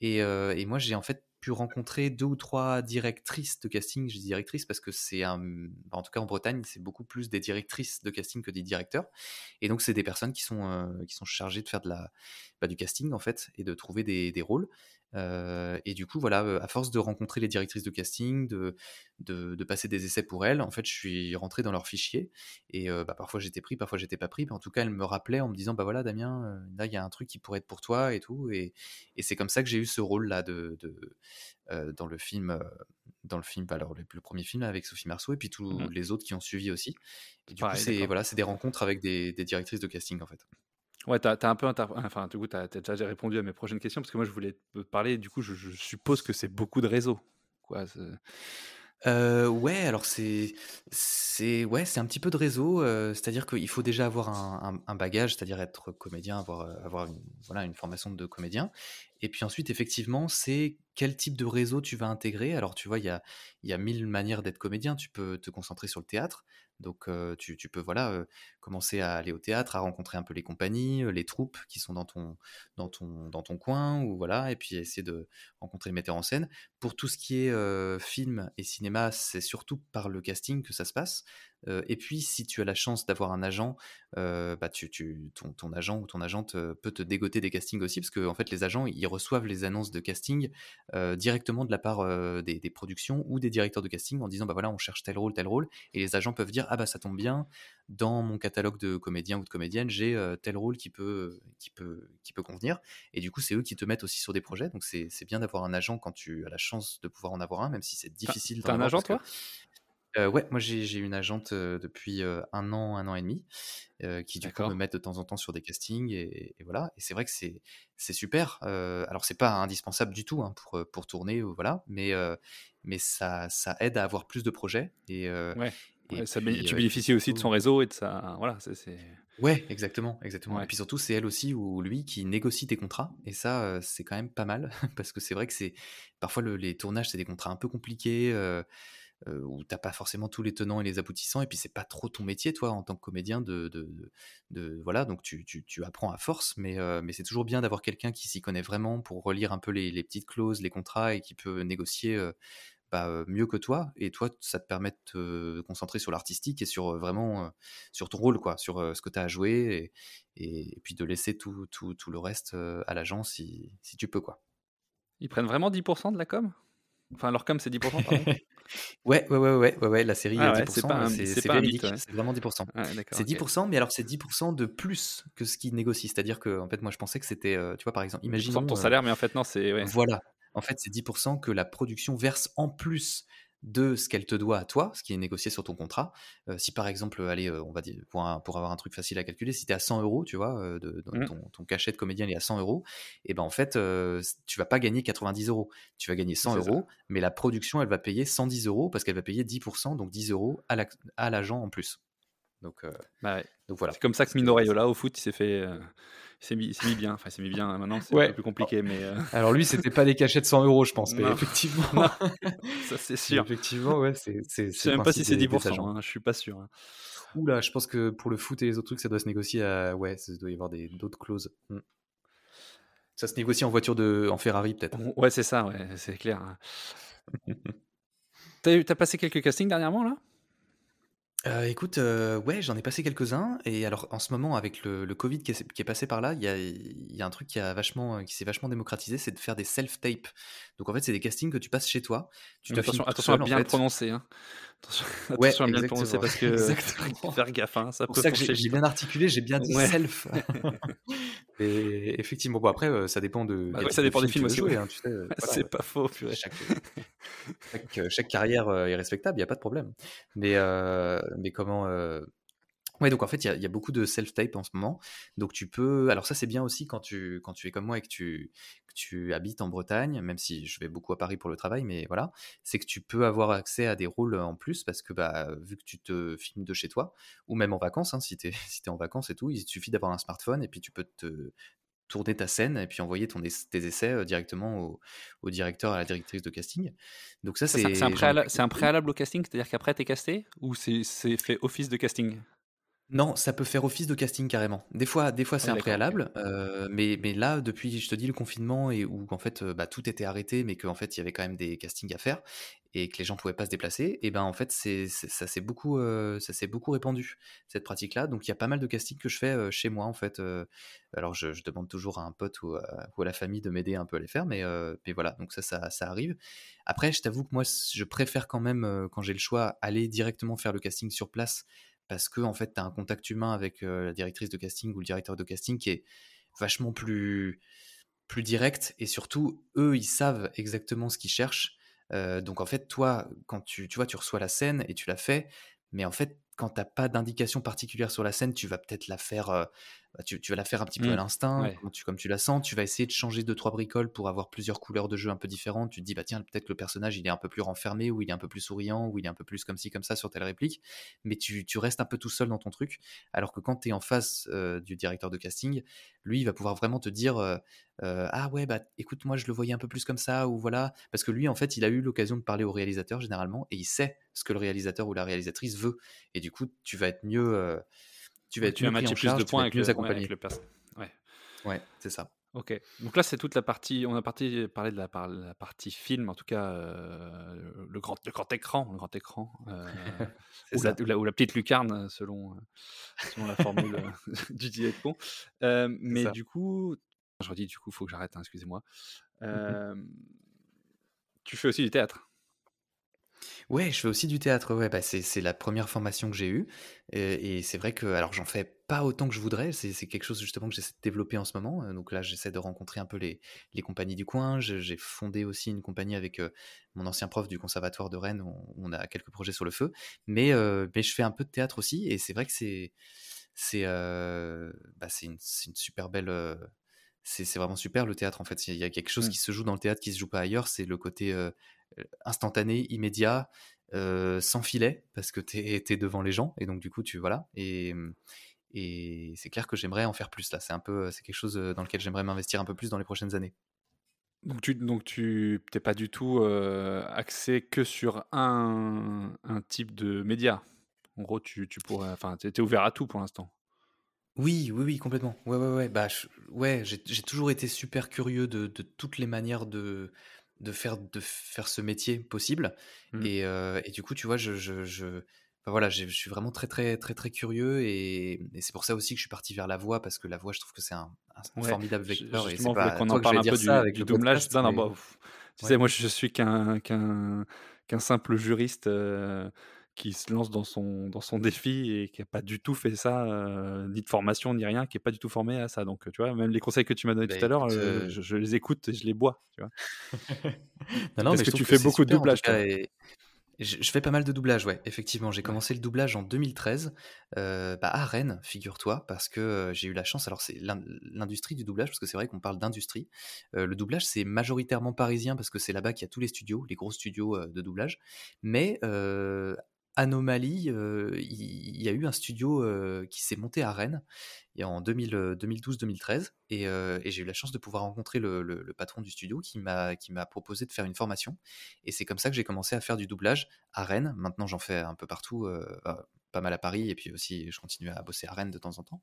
Et moi, j'ai en fait pu rencontrer deux ou trois directrices de casting. Je dis directrices parce que c'est un. En tout cas, en Bretagne, c'est beaucoup plus des directrices de casting que des directeurs. Et donc, c'est des personnes qui sont, euh, qui sont chargées de faire de la, bah, du casting, en fait, et de trouver des, des rôles. Euh, et du coup, voilà, à force de rencontrer les directrices de casting, de, de, passer des essais pour elles, en fait, je suis rentré dans leur fichier. Et bah, parfois j'étais pris, parfois j'étais pas pris. Mais en tout cas, elles me rappelaient en me disant, bah voilà, Damien, là, il y a un truc qui pourrait être pour toi et tout. Et, et c'est comme ça que j'ai eu ce rôle-là de, de dans le film. dans le film, alors le, premier film avec Sophie Marceau et puis tous mmh les autres qui ont suivi aussi. Et du coup, c'est voilà, des rencontres avec des, des directrices de casting en fait. Ouais, tu as, un peu. Enfin, du coup, tu as, déjà répondu à mes prochaines questions parce que moi, je voulais te parler. Du coup, je, suppose que c'est beaucoup de réseaux. Quoi, euh, ouais, alors c'est c'est ouais, c'est un petit peu de réseau, euh, c'est-à-dire qu'il faut déjà avoir un, un, bagage, c'est-à-dire être comédien, avoir euh, avoir une, voilà une formation de comédien. Et puis ensuite, effectivement, c'est quel type de réseau tu vas intégrer. Alors tu vois, il y a il y a mille manières d'être comédien. Tu peux te concentrer sur le théâtre, donc tu, peux voilà commencer à aller au théâtre, à rencontrer un peu les compagnies, les troupes qui sont dans ton dans ton dans ton coin ou voilà et puis essayer de rencontrer les metteurs en scène. Pour tout ce qui est film et cinéma, c'est surtout par le casting que ça se passe et puis, si tu as la chance d'avoir un agent, bah tu, tu, ton, ton, agent ou ton agente peut te dégoter des castings aussi, parce que en fait, les agents, ils reçoivent les annonces de casting directement de la part des, des, productions ou des directeurs de casting en disant, bah voilà, on cherche tel rôle, tel rôle, et les agents peuvent dire, ah bah ça tombe bien, dans mon catalogue de comédiens ou de comédiennes, j'ai tel rôle qui peut, qui, peut, qui peut convenir, et du coup, c'est eux qui te mettent aussi sur des projets, donc c'est bien d'avoir un agent quand tu as la chance de pouvoir en avoir un, même si c'est difficile. T'as un agent, toi? Ouais, moi j'ai une agente depuis un an, un an et demi, qui du coup me met de temps en temps sur des castings et, voilà. Et c'est vrai que c'est c'est super. alors c'est pas indispensable du tout hein, pour pour tourner, voilà, mais mais ça ça aide à avoir plus de projets et ouais. Et ça tu bénéficies aussi de son réseau et de ça. Voilà, c'est. Ouais, exactement, exactement. Et puis surtout, c'est elle aussi ou lui qui négocie tes contrats. Et ça, c'est quand même pas mal (laughs) parce que c'est vrai que c'est parfois les tournages, c'est des contrats un peu compliqués euh, où t'as pas forcément tous les tenants et les aboutissants, et puis c'est pas trop ton métier, toi, en tant que comédien, de, de, de, voilà, donc tu, tu, tu, apprends à force, mais, euh, mais c'est toujours bien d'avoir quelqu'un qui s'y connaît vraiment pour relire un peu les, les, petites clauses, les contrats, et qui peut négocier euh, bah, mieux que toi, et toi, ça te permet de te concentrer sur l'artistique et sur vraiment sur ton rôle, quoi, sur ce que tu as à jouer, et, et, puis de laisser tout, tout, tout le reste à l'agent si, si tu peux, quoi. Ils prennent vraiment 10% de la com? Enfin, leur com, c'est 10%, (laughs) pardon Ouais, ouais, ouais, ouais, ouais, ouais, la série, ah 10%, c'est véridique, c'est vraiment 10%. Ah, c'est 10%, mais alors c'est 10% de plus que ce qu'ils négocient. C'est-à-dire que, en fait, moi, je pensais que c'était, euh, tu vois, par exemple, imagine. ton salaire, mais en fait, non, c'est. Voilà. En fait, c'est 10% que la production verse en plus de ce qu'elle te doit à toi, ce qui est négocié sur ton contrat. Euh, si par exemple, allez, euh, on va dire, pour, pour, avoir un truc facile à calculer, si tu es à 100 euros, tu vois, euh, de, mmh. ton, cachet de comédien est à 100 euros, et ben en fait, tu vas pas gagner 90 euros. Tu vas gagner 100 euros, mais la production, elle va payer 110 euros parce qu'elle va payer 10%, donc 10 euros à l'agent en plus. Donc, bah donc voilà. C'est comme ça que Mino Raiola au foot, il s'est fait c'est mis, mis, bien. Enfin, c'est mis bien. Maintenant, c'est un peu plus compliqué. Mais euh. Alors, lui, c'était pas des cachets de 100 euros, je pense. Mais effectivement. (laughs) ça, c'est sûr. effectivement, ouais. C'est, je sais même pas si c'est 10%. Hein, je suis pas sûr. Hein. Oula, je pense que pour le foot et les autres trucs, ça doit se négocier à. Ouais, ça doit y avoir des, d'autres clauses. Hmm. Ça se négocie en voiture de. en Ferrari, peut-être. Ouais, c'est ça, ouais, c'est clair. Hein. t'as, as passé quelques castings dernièrement, là? Euh, écoute, euh, ouais, j'en ai passé quelques-uns et alors en ce moment avec le le covid qui est qui est passé par là, il y a il y a un truc qui a vachement, qui s'est vachement démocratisé, c'est de faire des self tape. Donc en fait, c'est des castings que tu passes chez toi, tu attention attention à bien le prononcer, hein. Attention (laughs) attention à bien le prononcer parce que (laughs) exactement. faire gaffe, hein, ça peut ça que j'ai bien articulé, j'ai bien dit «self». (laughs) Et effectivement, bon après, euh, ça dépend de bah ça dépend des films aussi, hein, tu sais, C'est pas faux, Chaque chaque carrière, est respectable, il y a pas de problème. Mais mais comment euh, Ouais, donc en fait, il y, a beaucoup de self-tape en ce moment. Donc tu peux. Alors, ça, c'est bien aussi quand tu, quand tu es comme moi et que tu, tu habites en Bretagne, même si je vais beaucoup à Paris pour le travail, mais voilà. C'est que tu peux avoir accès à des rôles en plus parce que, bah, vu que tu te filmes de chez toi, ou même en vacances, hein, si tu es, (laughs) si es en vacances et tout, il suffit d'avoir un smartphone et puis tu peux te, tourner ta scène et puis envoyer ton, tes essais directement au, directeur, à la directrice de casting. Donc ça, c'est... C'est un, préalable, un préalable au casting, c'est-à-dire qu'après, tu es casté ou c'est fait office de casting? Non, ça peut faire office de casting carrément. Des fois, des fois c'est un préalable, mais, mais là, depuis, je te dis, le confinement et où en fait, bah, tout était arrêté, mais qu'en fait, il y avait quand même des castings à faire et que les gens pouvaient pas se déplacer, et ben en fait, c'est, ça s'est beaucoup, ça s'est beaucoup répandu cette pratique-là. Donc il y a pas mal de castings que je fais chez moi en fait. alors je, demande toujours à un pote ou à, la famille de m'aider un peu à les faire, mais, mais voilà. Donc ça, ça, ça arrive. Après, je t'avoue que moi, je préfère quand même quand j'ai le choix aller directement faire le casting sur place parce que en fait, tu as un contact humain avec la directrice de casting ou le directeur de casting qui est vachement plus, direct et surtout, eux, ils savent exactement ce qu'ils cherchent. donc en fait, toi, quand tu, vois, tu reçois la scène et tu la fais, mais en fait, quand tu n'as pas d'indication particulière sur la scène, tu vas peut-être la faire bah, tu, vas la faire un petit peu à mmh. l'instinct, comme, tu, la sens. Tu vas essayer de changer deux, trois bricoles pour avoir plusieurs couleurs de jeu un peu différentes. Tu te dis, bah tiens, peut-être que le personnage, il est un peu plus renfermé, ou il est un peu plus souriant, ou il est un peu plus comme ci, comme ça sur telle réplique. Mais tu, restes un peu tout seul dans ton truc. Alors que quand tu es en face du directeur de casting, lui, il va pouvoir vraiment te dire, ah ouais, bah écoute, moi, je le voyais un peu plus comme ça, ou voilà. Parce que lui, en fait, il a eu l'occasion de parler au réalisateur généralement, et il sait ce que le réalisateur ou la réalisatrice veut. Et du coup, tu vas être mieux tu vas, tu vas matcher plus de points avec, le, accompagné. Ouais, ouais. ouais c'est ça. Ok. Donc là, c'est toute la partie. On a parti, parlé de la, la partie film, en tout cas euh, le, grand, le grand écran, le grand écran, euh, (laughs) ou, la, ou, la, petite lucarne, selon, selon la formule (laughs) du Dietpont. Euh, mais du coup, je redis, du coup, il faut que j'arrête. Hein, excusez-moi. Mmh tu fais aussi du théâtre. Ouais, je fais aussi du théâtre, ouais, bah, c'est la première formation que j'ai eue et c'est vrai que alors j'en fais pas autant que je voudrais, c'est quelque chose justement que j'essaie de développer en ce moment, donc là j'essaie de rencontrer un peu les les compagnies du coin. j'ai fondé aussi une compagnie avec, mon ancien prof du conservatoire de Rennes, on a quelques projets sur le feu, mais mais je fais un peu de théâtre aussi et c'est vrai que c'est c'est, bah, c'est une super belle, c'est vraiment super le théâtre en fait. Il y a quelque chose mmh. qui se joue dans le théâtre qui se joue pas ailleurs, c'est le côté, instantané, immédiat, sans filet, parce que tu es, devant les gens, et donc du coup, tu voilà. Et, et c'est clair que j'aimerais en faire plus là. C'est un peu, c'est quelque chose dans lequel j'aimerais m'investir un peu plus dans les prochaines années. Donc tu donc tu t'es pas du tout axé que sur un, un, type de média? En gros, tu, tu pourrais, enfin, tu es ouvert à tout pour l'instant. Oui, oui, oui, complètement. Ouais, ouais, ouais. Bah, ouais, j'ai toujours été super curieux de, de toutes les manières de, de faire de faire ce métier possible mmh. et, et, du coup tu vois je, je, je voilà je suis vraiment très très très très curieux et, c'est pour ça aussi que je suis parti vers la voix parce que la voix je trouve que c'est un, formidable vecteur et c'est pas qu'on en parle un peu du, avec du doublage non, non, bah, tu sais moi je suis qu'un qu'un qu'un simple juriste qui se lance dans son, dans son défi et qui n'a pas du tout fait ça, euh, ni de formation, ni rien, qui n'est pas du tout formé à ça. Donc, tu vois, même les conseils que tu m'as donnés tout bah, à l'heure, euh, euh, je, les écoute et je les bois. Tu vois. (laughs) non, non, Parce que tu fais beaucoup de doublage. Je, fais pas mal de doublage, ouais, effectivement. J'ai commencé le doublage en 2013 bah, à Rennes, figure-toi, parce que j'ai eu la chance. Alors, c'est l'industrie du doublage, parce que c'est vrai qu'on parle d'industrie. le doublage, c'est majoritairement parisien, parce que c'est là-bas qu'il y a tous les studios, les gros studios de doublage. Mais Anomalie, il y, a eu un studio qui s'est monté à Rennes en 2012-2013 et, j'ai eu la chance de pouvoir rencontrer le, patron du studio qui m'a proposé de faire une formation et c'est comme ça que j'ai commencé à faire du doublage à Rennes. Maintenant j'en fais un peu partout, pas mal à Paris et puis aussi je continue à bosser à Rennes de temps en temps.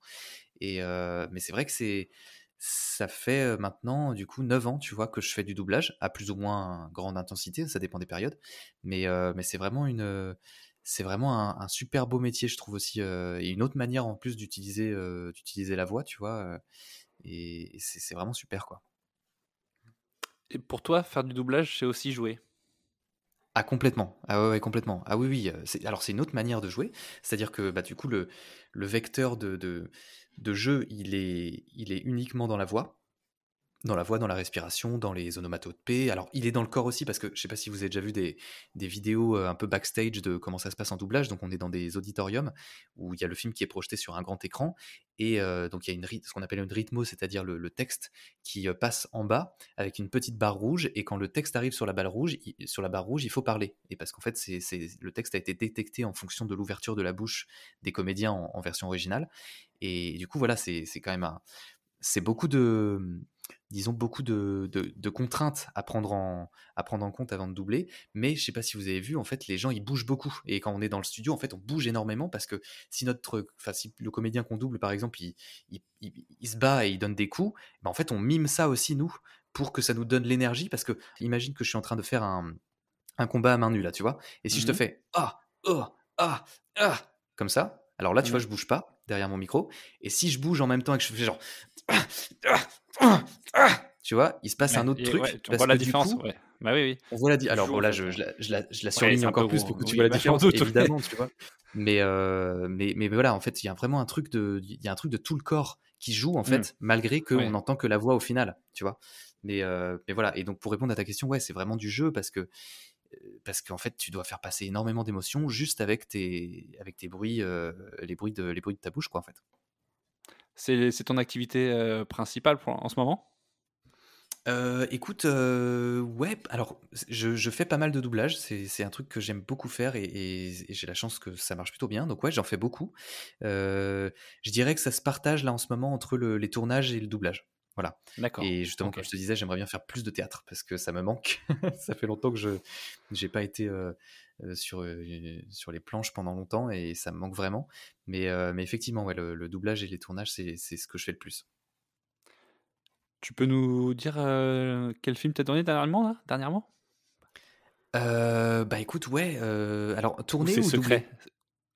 Et, mais c'est vrai que ça fait maintenant du coup 9 ans, tu vois, que je fais du doublage à plus ou moins grande intensité, ça dépend des périodes, mais c'est vraiment une c'est vraiment un, super beau métier, je trouve aussi, euh, et une autre manière en plus d'utiliser euh, d'utiliser la voix, tu vois. Euh, et, c'est vraiment super, quoi. Et pour toi, faire du doublage, c'est aussi jouer? Ah complètement, ah ouais, complètement. Ah oui oui, alors c'est une autre manière de jouer, c'est-à-dire que bah, du coup le, le vecteur de, de, de, jeu il est, il est uniquement dans la voix, dans la voix, dans la respiration, dans les onomatopées. Alors, il est dans le corps aussi, parce que je sais pas si vous avez déjà vu des, vidéos euh, un peu backstage de comment ça se passe en doublage. Donc, on est dans des auditoriums où il y a le film qui est projeté sur un grand écran. Et euh, donc, il y a une, ce qu'on appelle une rythmo, c'est-à-dire le, texte qui euh, passe en bas avec une petite barre rouge. Et quand le texte arrive sur la, barre rouge, il, sur la barre rouge, il faut parler. Et parce qu'en fait, c'est, le texte a été détecté en fonction de l'ouverture de la bouche des comédiens en, en version originale. Et du coup, voilà, c'est, quand même un c'est beaucoup de, disons, beaucoup de, de, contraintes à prendre, en, à prendre en compte avant de doubler. Mais je sais pas si vous avez vu, en fait, les gens, ils bougent beaucoup. Et quand on est dans le studio, en fait, on bouge énormément parce que si notre, enfin, si le comédien qu'on double, par exemple, il, il, il, se bat et il donne des coups, ben, en fait, on mime ça aussi, nous, pour que ça nous donne l'énergie. Parce que imagine que je suis en train de faire un, un combat à main nue, là, tu vois. Et si je te mmh fais ah, oh, ah, ah, comme ça, alors là, tu vois, mmh. je bouge pas derrière mon micro. Et si je bouge en même temps et que je fais genre tu vois, il se passe un autre truc. on voit la différence. Bah oui, oui. On voit la Alors là, je, je, la, je, la, surligne encore plus pour que tu vois la différence, évidemment, tu vois. (laughs) Mais, euh, mais, mais, voilà, en fait, il y a vraiment un truc de, il y a un truc de tout le corps qui joue en mmh. fait, malgré qu'on n'entend que la voix au final, tu vois. Mais, euh, mais voilà. Et donc pour répondre à ta question, ouais, c'est vraiment du jeu parce que parce qu'en fait, tu dois faire passer énormément d'émotions juste avec tes, avec tes bruits, euh, les bruits de, les bruits de ta bouche, quoi, en fait. C'est ton activité euh, principale pour, en ce moment? Euh, écoute, euh, ouais, alors je, je fais pas mal de doublage, c'est un truc que j'aime beaucoup faire et, et- j'ai la chance que ça marche plutôt bien, donc ouais, j'en fais beaucoup. je dirais que ça se partage là en ce moment entre le- les tournages et le doublage. Voilà. D'accord. Et justement, comme je te disais, j'aimerais bien faire plus de théâtre parce que ça me manque. (laughs) ça fait longtemps que je n'ai pas été sur, euh, sur les planches pendant longtemps et ça me manque vraiment. Mais, mais effectivement, ouais, le, doublage et les tournages, c'est ce que je fais le plus. Tu peux nous dire quel film t'as tourné dernièrement là Dernièrement? Bah écoute, ouais. alors, tourner ou, secret?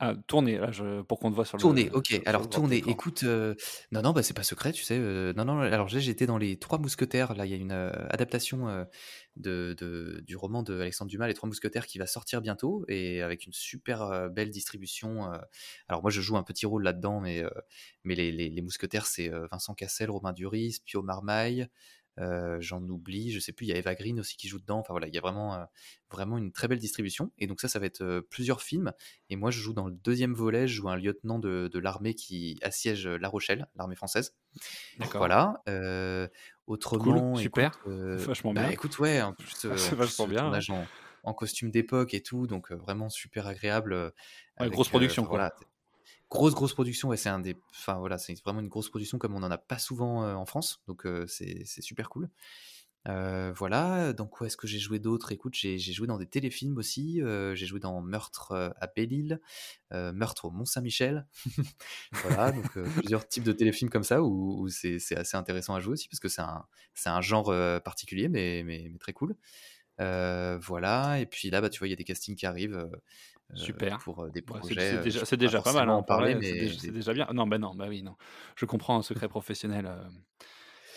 Ah, tourner, là, je, pour qu'on te voit sur le. Tourner, ok. alors, tourner, écoute. Euh, non, non, bah, c'est pas secret, tu sais. Euh, non, non, alors j'étais dans Les Trois Mousquetaires. Là, il y a une euh, adaptation de, de, du roman de Alexandre Dumas, Les Trois Mousquetaires, qui va sortir bientôt et avec une super belle distribution. alors, moi, je joue un petit rôle là-dedans, mais, mais les, les, les Mousquetaires, c'est Vincent Cassel, Romain Duris, Pio Marmaille. Euh, j'en oublie, je sais plus, il y a Eva Green aussi qui joue dedans. Enfin voilà, il y a vraiment, euh, vraiment une très belle distribution. Et donc ça, ça va être euh, plusieurs films. Et moi, je joue dans le deuxième volet, je joue un lieutenant de, l'armée qui assiège La Rochelle, l'armée française. D'accord. Voilà. autrement, super, vachement bah, bien. écoute, ouais, en plus, (laughs) vachement bien. En, costume d'époque et tout, donc vraiment super agréable. grosse production, quoi. Voilà, grosse grosse production et c'est un des enfin voilà c'est vraiment une grosse production comme on n'en a pas souvent en France. Donc c'est super cool. Voilà. Donc où est-ce que j'ai joué d'autres écoute j'ai joué dans des téléfilms aussi j'ai joué dans Meurtre à Belle-Île Meurtre au Mont-Saint-Michel. (laughs) Voilà donc plusieurs types de téléfilms comme ça où, c'est assez intéressant à jouer aussi parce que c'est un, un genre particulier mais, mais, mais, très cool. Voilà. Et puis là bah tu vois il y a des castings qui arrivent Super. pour des projets. c'est déjà, déjà pas, mal. Hein, en parler, mais c'est déjà, bien. Non, ben non, bah oui, non. Je comprends un secret professionnel.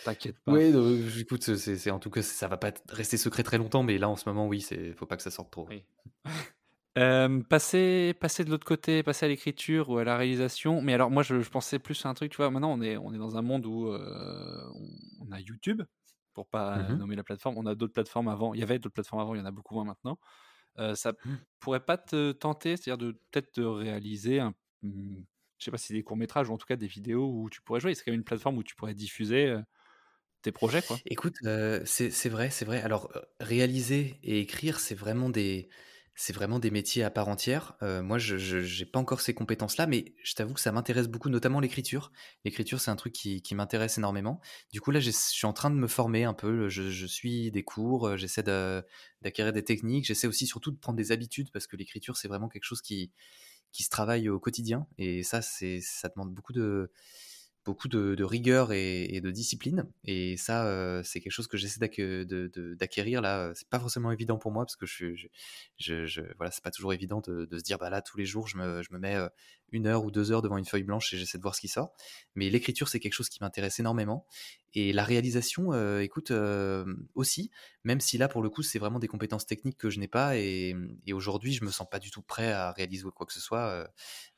T'inquiète pas. Oui, écoute, c'est, en tout cas, ça va pas rester secret très longtemps, mais là, en ce moment, oui, c'est faut pas que ça sorte trop. Oui. (laughs) passer, passer de l'autre côté, passer à l'écriture ou à la réalisation. Mais alors, moi, je, pensais plus à un truc, tu vois. Maintenant, on est, on est dans un monde où on, a YouTube, pour pas mmh nommer la plateforme. On a d'autres plateformes avant. Il y avait d'autres plateformes avant, il y en a beaucoup moins maintenant ça mmh. pourrait pas te tenter, c'est-à-dire de peut-être de réaliser un, mmh, je sais pas si des courts métrages ou en tout cas des vidéos où tu pourrais jouer. C'est quand même une plateforme où tu pourrais diffuser tes projets, quoi. Écoute, c'est vrai, c'est vrai. Alors réaliser et écrire, c'est vraiment des c'est vraiment des métiers à part entière. Euh, moi, je n'ai pas encore ces compétences-là, mais je t'avoue que ça m'intéresse beaucoup, notamment l'écriture. L'écriture, c'est un truc qui, m'intéresse énormément. Du coup, là, je suis en train de me former un peu. Je, suis des cours, euh, j'essaie d'acquérir des techniques. J'essaie aussi surtout de prendre des habitudes parce que l'écriture, c'est vraiment quelque chose qui, qui se travaille au quotidien. Et ça, ça demande beaucoup de beaucoup de, rigueur et, de discipline. Et ça, euh, c'est quelque chose que j'essaie d'acquérir. Là, c'est pas forcément évident pour moi parce que je, je, voilà, c'est pas toujours évident de, se dire, bah là, tous les jours, je me, je me mets euh, une heure ou deux heures devant une feuille blanche et j'essaie de voir ce qui sort. Mais l'écriture, c'est quelque chose qui m'intéresse énormément. Et la réalisation, euh, écoute, euh, aussi, même si là, pour le coup, c'est vraiment des compétences techniques que je n'ai pas. Et, aujourd'hui, je me sens pas du tout prêt à réaliser quoi que ce soit.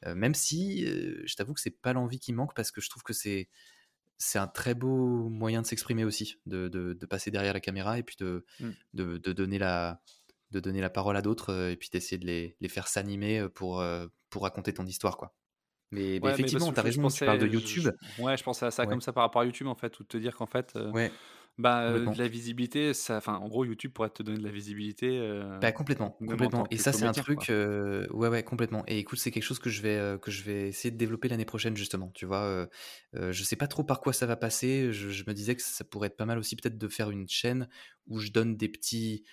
Euh, même si, je t'avoue que c'est pas l'envie qui manque parce que je trouve que c'est c'est un très beau moyen de s'exprimer aussi, de, de, passer derrière la caméra et puis de, mmh. de, de, donner la, de donner la parole à d'autres et puis d'essayer de les, les faire s'animer pour, pour raconter ton histoire. quoi. Mais, effectivement, tu as raison, tu parles de YouTube. ouais, je pensais à ça comme ça par rapport à YouTube, en fait, ou te dire qu'en fait, Bah, de la visibilité, ça, enfin, en gros, YouTube pourrait te donner de la visibilité. Bah, complètement, complètement. Et ça, c'est un truc, ouais, ouais, complètement. Et écoute, c'est quelque chose que je vais, que je vais essayer de développer l'année prochaine, justement. Tu vois, je sais pas trop par quoi ça va passer. Je, me disais que ça pourrait être pas mal aussi, peut-être, de faire une chaîne où je donne des petits,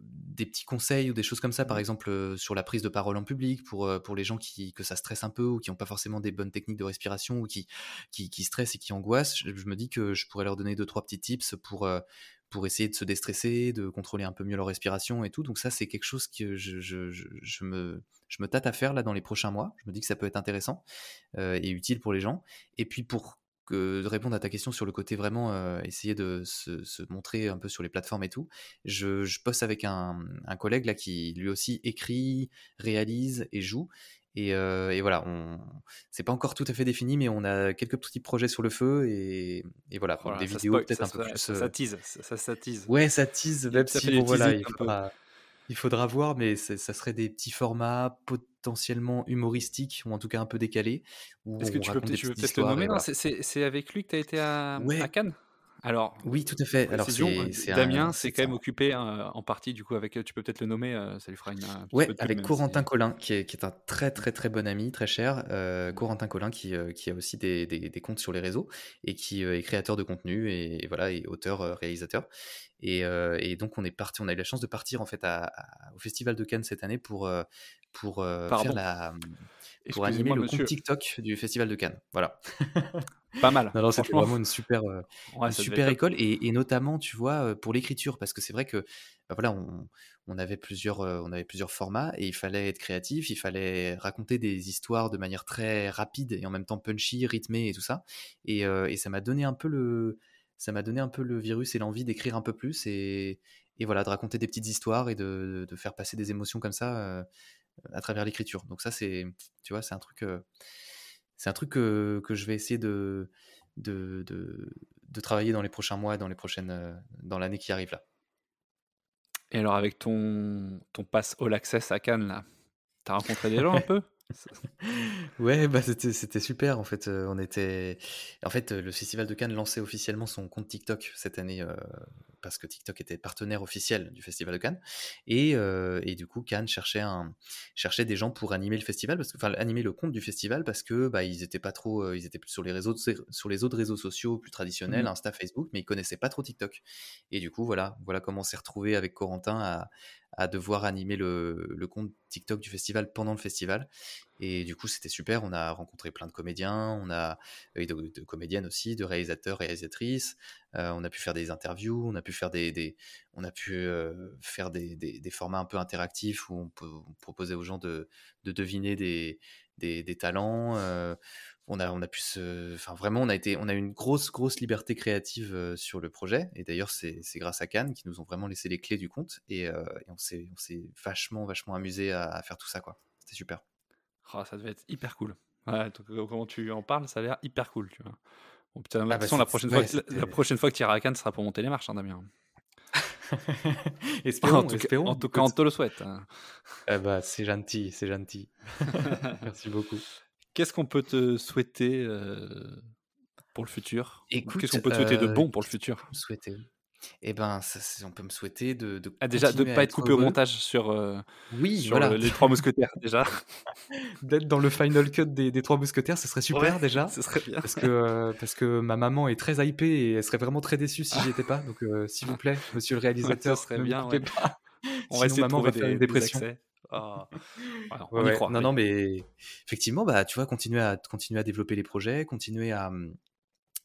des petits conseils ou des choses comme ça, par mmh. exemple sur la prise de parole en public, pour, pour les gens qui, que ça stresse un peu ou qui n'ont pas forcément des bonnes techniques de respiration ou qui, qui, qui stressent et qui angoissent. Je, me dis que je pourrais leur donner deux, trois petits tips pour, pour essayer de se déstresser, de contrôler un peu mieux leur respiration et tout. Donc ça, c'est quelque chose que je, je, je, me, je me tâte à faire là dans les prochains mois. Je me dis que ça peut être intéressant et utile pour les gens. Et puis pour de répondre à ta question sur le côté vraiment euh, essayer de se, montrer un peu sur les plateformes et tout, je, je poste avec un, un, collègue là qui lui aussi écrit, réalise et joue. Et, euh, et voilà, on... c'est pas encore tout à fait défini, mais on a quelques petits projets sur le feu et, et voilà, des vidéos peut-être un peu plus. Ça, ça, tease, ça, ça, tease. Ouais, ça tease, même si bon, voilà, il faudra, il faudra voir, mais ça serait des petits formats potentiellement humoristiques ou en tout cas un peu décalés. Est-ce que tu peux peut-être le nommer C'est avec lui que tu as été à, à Cannes? Alors, oui, tout à fait. Alors, c'est, Damien s'est quand même occupé hein, en partie, du coup, avec, tu peux peut-être le nommer, euh, ça lui fera une. ouais, avec Corentin Collin, qui est, qui est, un très très très bon ami, très cher. Euh, Corentin Collin, qui, euh, qui a aussi des, des, comptes sur les réseaux et qui est créateur de contenu et, voilà, et auteur, réalisateur. Et, et, donc, on est parti, on a eu la chance de partir en fait à, au Festival de Cannes cette année pour, pour faire la pour animer le compte TikTok du Festival de Cannes. Voilà. (laughs) Pas mal. non, c'était vraiment une super, euh, (laughs) super école et, notamment, tu vois, euh, pour l'écriture, parce que c'est vrai que bah voilà, on, on, avait plusieurs, euh, on avait plusieurs formats et il fallait être créatif, il fallait raconter des histoires de manière très rapide et en même temps punchy, rythmée et tout ça. Et, et ça m'a donné un peu le, ça m'a donné un peu le virus et l'envie d'écrire un peu plus et, et voilà, de raconter des petites histoires et de, de faire passer des émotions comme ça à travers l'écriture. Donc ça, c'est, tu vois, c'est un truc, euh, c'est un truc que, que, je vais essayer de de, de, de, travailler dans les prochains mois, dans les prochaines, euh, dans l'année qui arrive là. Et alors avec ton ton pass All Access à Cannes là, t'as rencontré des gens un (laughs) peu? (laughs) ouais, bah c'était super. En fait, euh, on était. En fait, le Festival de Cannes lançait officiellement son compte TikTok cette année parce que TikTok était partenaire officiel du Festival de Cannes. Et, et du coup, Cannes cherchait, un, cherchait des gens pour animer le festival, parce que, enfin, animer le compte du festival, parce que bah, ils étaient pas trop, ils étaient sur les réseaux, sur les autres réseaux sociaux plus traditionnels, mmh. Insta, Facebook, mais ils connaissaient pas trop TikTok. Et du coup, voilà, voilà comment on s'est retrouvé avec Corentin à, à devoir animer le, compte TikTok du festival pendant le festival. Et du coup, c'était super. On a rencontré plein de comédiens, on a de, de comédiennes aussi, de réalisateurs, réalisatrices. Euh, on a pu faire des interviews, on a pu faire des, on a pu euh, faire des, des, formats un peu interactifs où on peut proposer aux gens de, de deviner des, des, talents. Euh, on a, on a pu se, enfin vraiment, on a été, on a eu une grosse, grosse liberté créative sur le projet. Et d'ailleurs, c'est grâce à Cannes qui nous ont vraiment laissé les clés du compte. Et, et on s'est vachement, vachement amusé à, faire tout ça, quoi. C'était super. Oh, ça devait être hyper cool. Ouais, comment tu en parles, ça a l'air hyper cool, tu vois. Bon, putain, ah, bah, la, prochaine fois, la, prochaine fois que tu iras à Cannes, ce sera pour monter les marches, hein, Damien. (laughs) espérons, en, tout espérons. Cas, en tout cas, on te le souhaite. Hein. Eh bah, c'est gentil, c'est gentil. (laughs) Merci beaucoup. Qu'est-ce qu'on peut te souhaiter euh, pour le futur? Qu'est-ce qu'on peut te souhaiter de euh, bon pour le futur? Souhaiter? Eh ben, ça, on peut me souhaiter de, de ah, déjà de ne pas être coupé au montage sur, euh, oui, sur les trois mousquetaires déjà. (laughs) D'être dans le final cut des, des trois mousquetaires, ce serait super déjà. Ce serait bien. Parce que, euh, parce que ma maman est très hypée et elle serait vraiment très déçue si j'y étais pas. Donc, euh, s'il vous plaît, monsieur le (laughs) réalisateur, ce serait bien. Ouais. Pas. On va essayer maman de va faire une dépression. (laughs) On y croit, non, non, mais effectivement, bah, tu vois, continuer à, continuer à développer les projets, continuer à, hum,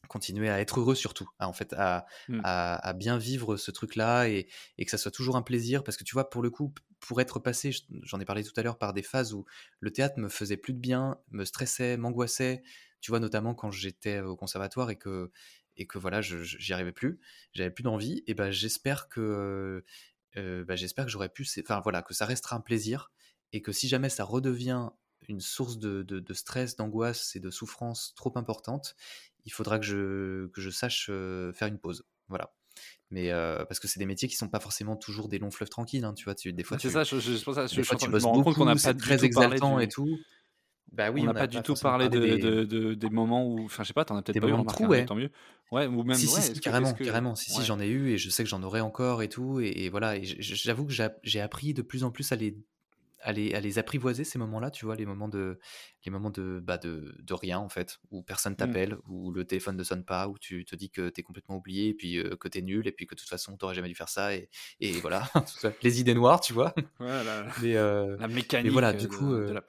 continuer à être heureux surtout, hein, en fait, mmh. à, à, bien vivre ce truc-là et, et, que ça soit toujours un plaisir. Parce que tu vois, pour le coup, pour être passé, j'en ai parlé tout à l'heure, par des phases où le théâtre me faisait plus de bien, me stressait, m'angoissait. Tu vois, notamment quand j'étais au conservatoire et que, et que voilà, j'y arrivais plus, j'avais plus d'envie. Et ben, j'espère que, euh, bah, j'espère que j'aurais pu, enfin voilà, que ça restera un plaisir et que si jamais ça redevient une source de, de, de stress, d'angoisse et de souffrance trop importante, il faudra que je, que je sache faire une pause. Voilà. Mais parce que c'est des métiers qui sont pas forcément toujours des longs fleuves tranquilles, hein, tu vois. Tu, des fois, c'est ça, je, je, ça, je, tu bosses beaucoup, qu'on a pas très exaltant et tout. Bah oui, on n'a pas, du tout parlé de, de, des moments où, enfin, je sais pas, t'en as peut-être pas eu, trou, ouais. tant mieux. Ouais, ou même, si, ouais, si, carrément, carrément. Si, si, j'en ai eu et je sais que j'en aurai encore et tout. Et, voilà, et j'avoue que j'ai appris de plus en plus à les, à les, à les apprivoiser ces moments-là, tu vois, les moments de, les moments de, bah de, de rien en fait, où personne mmh. t'appelle, où le téléphone ne sonne pas, où tu te dis que t'es complètement oublié, et puis euh, que t'es nul, et puis que de toute façon t'aurais jamais dû faire ça, et, et voilà, (laughs) les idées noires, tu vois. Voilà. (laughs) Mais, euh, la mécanique. Mais voilà, du coup. De, la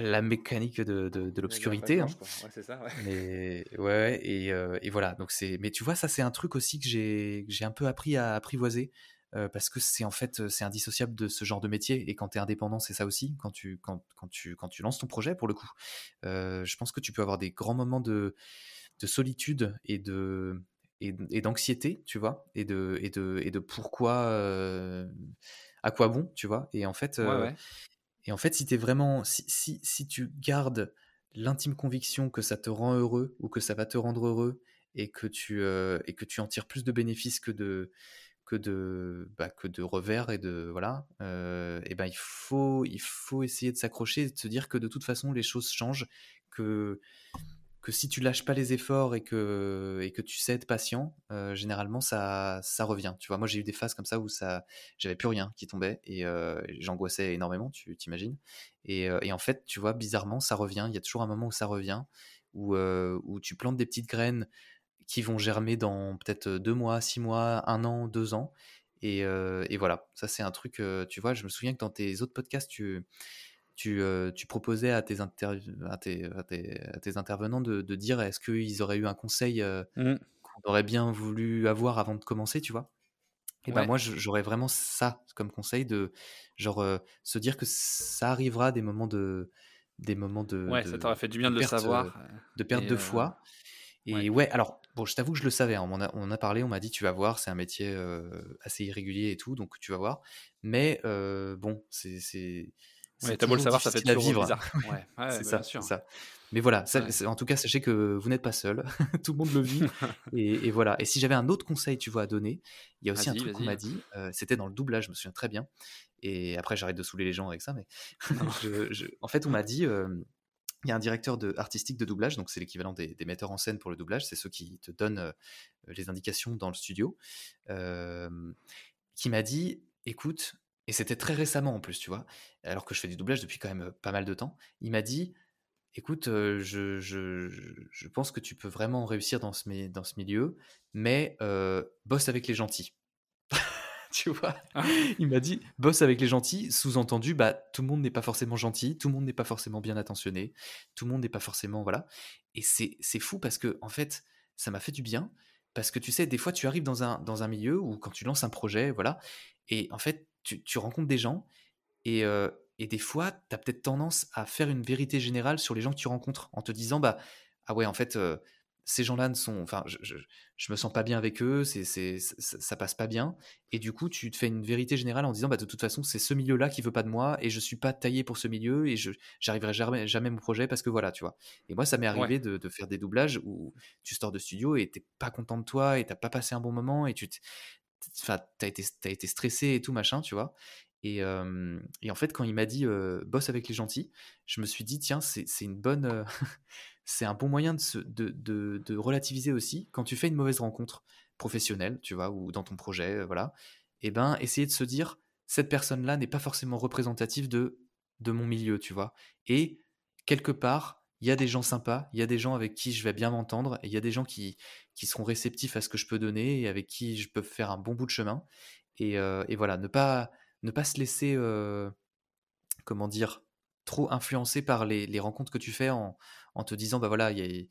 la mécanique de, de, l'obscurité. Hein. Ouais, c'est ça. Ouais. Mais, ouais, et, euh, et, voilà. Donc c'est, mais tu vois, ça c'est un truc aussi que j'ai, j'ai un peu appris à apprivoiser euh, parce que c'est en fait c'est indissociable de ce genre de métier. Et quand tu es indépendant, c'est ça aussi. Quand tu, quand, quand, tu, quand tu lances ton projet, pour le coup, euh, je pense que tu peux avoir des grands moments de, de solitude et de et, d'anxiété, tu vois, et de et de et de pourquoi à quoi bon, tu vois. Et en fait, ouais, et en fait, si, vraiment, si, si, si tu gardes l'intime conviction que ça te rend heureux ou que ça va te rendre heureux et que tu, euh, et que tu en tires plus de bénéfices que de, que de, bah, que de revers et de voilà, euh, et ben il faut, il faut essayer de s'accrocher et de se dire que de toute façon les choses changent, que que si tu lâches pas les efforts et que, et que tu sais être patient, euh, généralement ça, ça revient. Tu vois, moi j'ai eu des phases comme ça où ça, j'avais plus rien qui tombait et euh, j'angoissais énormément, tu t'imagines. Et, euh, et, en fait, tu vois, bizarrement, ça revient. Il y a toujours un moment où ça revient, où, où tu plantes des petites graines qui vont germer dans peut-être deux mois, six mois, un an, deux ans. Et, et voilà, ça c'est un truc, tu vois, je me souviens que dans tes autres podcasts, tu euh, tu, proposais à tes, à tes, intervenants de, dire est-ce qu'ils auraient eu un conseil euh, mmh. qu'on aurait bien voulu avoir avant de commencer, tu vois? Et ben moi, j'aurais vraiment ça comme conseil de genre euh, se dire que ça arrivera des moments de des moments de ouais, ça t'aurait fait du bien de, le savoir, de perte de foi. Et ouais. alors bon, je t'avoue que je le savais. Hein, on, a, a, parlé, on m'a dit tu vas voir, c'est un métier assez irrégulier et tout, donc tu vas voir. Mais bon, c'est Ouais, t'as beau le savoir, ça fait toujours vivre. bizarre. (laughs) Ouais, (laughs) c'est ça, ça, Mais voilà, en tout cas, sachez que vous n'êtes pas seul. (laughs) Tout le monde le vit. et, voilà. Et si j'avais un autre conseil, tu vois, à donner, il y a aussi un truc qu'on m'a dit. Euh, c'était dans le doublage, je me souviens très bien. Et après, j'arrête de saouler les gens avec ça. Mais en fait, on m'a dit. Euh, il y a un directeur de, artistique de doublage, donc c'est l'équivalent des, metteurs en scène pour le doublage, c'est ceux qui te donnent euh, les indications dans le studio, qui m'a dit, écoute, et c'était très récemment en plus, tu vois, alors que je fais du doublage depuis quand même pas mal de temps. Il m'a dit Écoute, je, je, pense que tu peux vraiment réussir dans ce, dans ce milieu, mais bosse avec les gentils. (laughs) tu vois? Ah. Il m'a dit bosse avec les gentils, sous-entendu, bah, tout le monde n'est pas forcément gentil, tout le monde n'est pas forcément bien attentionné, tout le monde n'est pas forcément. Voilà. Et c'est fou parce que, en fait, ça m'a fait du bien. Parce que tu sais, des fois, tu arrives dans un, dans un milieu où, quand tu lances un projet, voilà, et en fait, tu, rencontres des gens et, et des fois, tu as peut-être tendance à faire une vérité générale sur les gens que tu rencontres en te disant bah ah ouais en fait ces gens-là ne sont enfin je, je, me sens pas bien avec eux c'est c'est ça, passe pas bien. Et du coup tu te fais une vérité générale en disant bah de toute façon c'est ce milieu-là qui veut pas de moi et je suis pas taillé pour ce milieu et je j'arriverai jamais jamais mon projet parce que voilà tu vois. Et moi ça m'est arrivé de, de, faire des doublages où tu sors de studio et t'es pas content de toi et t'as pas passé un bon moment et tu t'as été, as été stressé et tout machin, tu vois. Et, en fait, quand il m'a dit bosse avec les gentils, je me suis dit tiens, c'est une bonne, (laughs) c'est un bon moyen de, relativiser aussi quand tu fais une mauvaise rencontre professionnelle, tu vois, ou dans ton projet, voilà. Et eh ben, essayer de se dire cette personne-là n'est pas forcément représentative de de mon milieu, tu vois. Et quelque part, il y a des gens sympas, il y a des gens avec qui je vais bien m'entendre, et il y a des gens qui, qui seront réceptifs à ce que je peux donner et avec qui je peux faire un bon bout de chemin. Et, euh, voilà, ne pas, ne pas se laisser, euh, comment dire, trop influencer par les, rencontres que tu fais en, te disant, bah voilà, il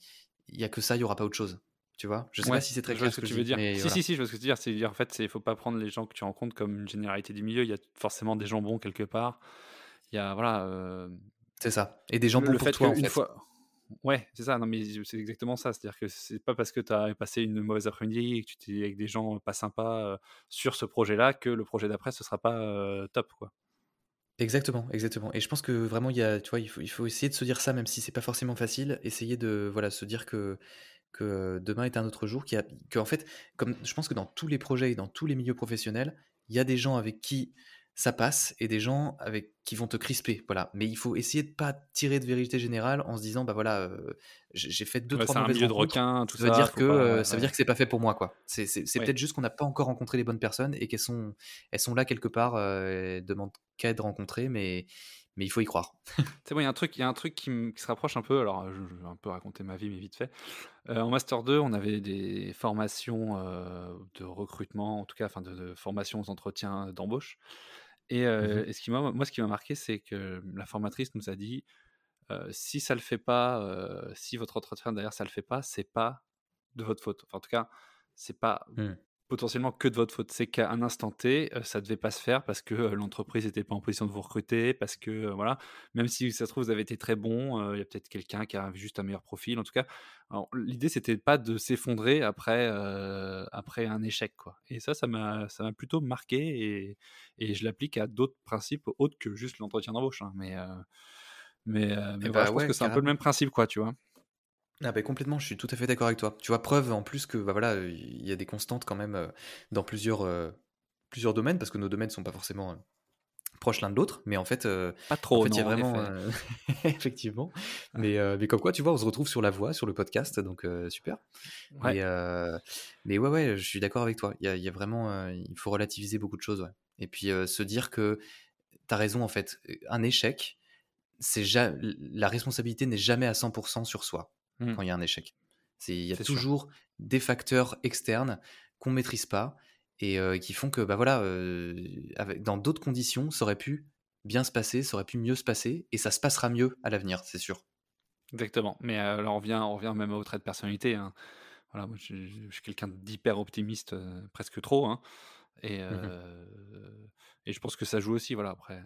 n'y a, que ça, il n'y aura pas autre chose. Tu vois? Je sais pas si c'est très clair ce que, tu veux dire. si, si, si, je vois ce que tu veux dire. C'est dire, en fait, il faut pas prendre les gens que tu rencontres comme une généralité du milieu. Il y a forcément des gens bons quelque part. Il y a, voilà. Euh, c'est ça. Et des gens bons pour toi, en fait. Fois... Ouais, c'est ça. Non, mais c'est exactement ça. C'est-à-dire que c'est pas parce que tu as passé une mauvaise après-midi et que tu es avec des gens pas sympas sur ce projet-là que le projet d'après ce sera pas top, quoi. Exactement, exactement. Et je pense que vraiment, il y a, tu vois, il faut, essayer de se dire ça, même si c'est pas forcément facile. Essayer de, voilà, se dire que que demain est un autre jour, qui a, en fait, comme je pense que dans tous les projets et dans tous les milieux professionnels, il y a des gens avec qui ça passe, et des gens avec qui vont te crisper, voilà. Mais il faut essayer de pas tirer de vérité générale en se disant, bah voilà, euh, j'ai fait deux, Ouais, trois c'est un mauvaises de tout Ça veut dire que pas. euh, Ouais, ça veut dire que c'est pas fait pour moi, quoi. C'est c'est- c'est Ouais. peut-être juste qu'on n'a pas encore rencontré les bonnes personnes et qu'elles sont, elles sont là quelque part, euh, elles demandent qu'à être rencontrées, mais, mais il faut y croire. (laughs) Sais, moi, il y a un truc, il y a un truc qui, se rapproche un peu. Alors, je, je vais un peu raconter ma vie, mais vite fait. Euh, en Master 2, on avait des formations euh, de recrutement, en tout cas, enfin, de, de formations aux entretiens d'embauche. Et, euh, Mhm. et ce qui m'a, moi, ce qui m'a marqué, c'est que la formatrice nous a dit euh, si ça le fait pas, euh, si votre entretien derrière ça le fait pas, c'est pas de votre faute. Enfin, en tout cas, c'est pas Hmm. Potentiellement que de votre faute. C'est qu'à un instant T, euh, ça devait pas se faire parce que euh, l'entreprise n'était pas en position de vous recruter, parce que euh, voilà, même si ça se trouve vous avez été très bon, il y a peut-être quelqu'un qui a juste un meilleur profil. En tout cas, l'idée c'était pas de s'effondrer après euh, après un échec quoi. Et ça, ça m'a ça m'a plutôt marqué et, et je l'applique à d'autres principes autres que juste l'entretien d'embauche. hein. Mais euh, mais, euh, mais Eh voilà, bah je pense ouais, que c'est un peu le même principe quoi, tu vois. Ah bah complètement, je suis tout à fait d'accord avec toi. Tu vois, preuve en plus que bah voilà, il y a des constantes quand même euh, dans plusieurs, euh, plusieurs domaines, parce que nos domaines sont pas forcément euh, proches l'un de l'autre, mais en fait, Pas en trop, fait, il y a non, en vraiment, (laughs) effectivement, mais, mais comme quoi, tu vois, on se retrouve sur la voie, sur le podcast, donc super. Ouais. Mais, mais ouais, ouais, je suis d'accord avec toi. Il y a, il y a vraiment, il faut relativiser beaucoup de choses, ouais. Et puis se dire que t'as raison en fait, un échec, c'est ja- la responsabilité n'est jamais à 100% sur soi Hmm, quand il y a un échec. Il y a sûr. toujours des facteurs externes qu'on maîtrise pas et euh, qui font que bah voilà, euh, avec, dans d'autres conditions, ça aurait pu bien se passer, ça aurait pu mieux se passer et ça se passera mieux à l'avenir, c'est sûr. Exactement. Mais euh, là, on revient, on revient même au trait de personnalité. hein. Voilà, moi, je, je suis quelqu'un d'hyper optimiste, euh, presque trop. hein. Et, euh, et je pense que ça joue aussi. Voilà, après.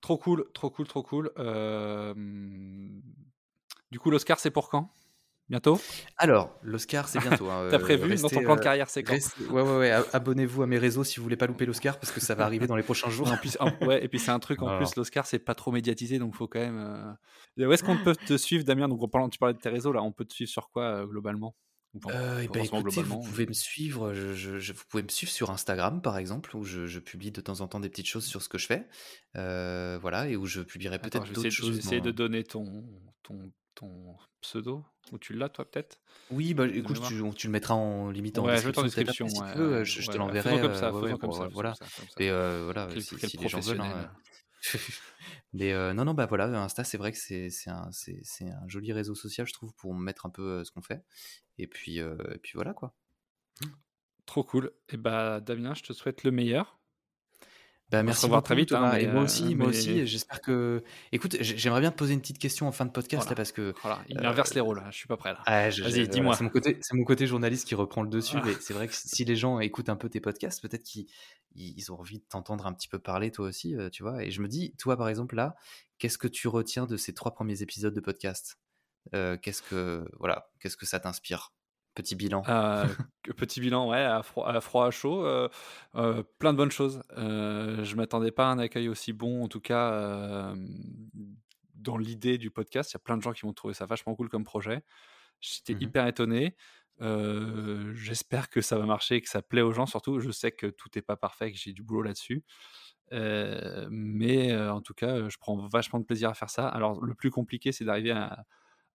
Trop cool, trop cool, trop cool. Euh, du coup, l'Oscar, c'est pour quand? Bientôt? Alors, l'Oscar, c'est bientôt. hein, (laughs) T'as euh, prévu dans ton plan de euh, carrière, c'est quand? restez- ouais, ouais, ouais, abonnez-vous à mes réseaux si vous voulez pas louper l'Oscar parce que ça va arriver dans les prochains jours. Et en plus, en- ouais, et puis c'est un truc en plus, l'Oscar, c'est pas trop médiatisé, donc faut quand même. euh, Où est-ce qu'on peut te suivre, Damien? Donc, en parlant, tu parlais de tes réseaux, là, on peut te suivre sur quoi euh, globalement? Euh, pas ben écoutez, vous pouvez me suivre, je, je- je- vous pouvez me suivre sur Instagram par exemple, où je, je publie de temps en temps des petites choses sur ce que je fais, euh, voilà, et où je publierai peut-être d'autres choses. essayer de donner ton, ton, ton pseudo? Ou tu l'as, toi, peut-être? Oui, bah écoute, tu, tu le mettras en limite en Ouais, en description si Ouais, veux, je, je te l'enverrai. comme euh, ça, faisons comme ça, voilà. Et euh, voilà, si, les gens veulent. hein. (laughs) Mais euh, non, non, bah voilà, Insta, c'est vrai que c'est un, un joli réseau social, je trouve, pour mettre un peu ce qu'on fait. Et puis, euh, et puis voilà quoi. Trop cool. Et bah, Damien, je te souhaite le meilleur. Se merci revoir beaucoup, très vite, hein, Thomas. et moi euh, aussi, moi mais J'espère que. Écoute, j'aimerais bien te poser une petite question en fin de podcast voilà. là parce que. Voilà, il euh, inverse les rôles. hein, Je suis pas prêt là. ah, Vas-y, dis-moi. c'est mon côté, c'est mon côté journaliste qui reprend le dessus. Ah. Mais (laughs) c'est vrai que si les gens écoutent un peu tes podcasts, peut-être qu'ils ils ils ont envie de t'entendre un petit peu parler toi aussi, euh, tu vois. Et je me dis, toi par exemple là, qu'est-ce que tu retiens de ces trois premiers épisodes de podcast? Euh, Qu'est-ce que voilà, qu'est-ce que ça t'inspire? Petit bilan. Euh, (laughs) que- petit bilan, ouais, à froid, à, froid, à chaud, euh, euh, plein de bonnes choses. Euh, je m'attendais pas à un accueil aussi bon, en tout cas, dans l'idée du podcast. Il y a plein de gens qui vont trouver ça vachement cool comme projet. J'étais Mhm. hyper étonné. J'espère que ça va marcher, que ça plaît aux gens. Surtout, je sais que tout n'est pas parfait, que j'ai du boulot là-dessus. Mais en tout cas, je prends vachement de plaisir à faire ça. Alors, le plus compliqué, c'est d'arriver à,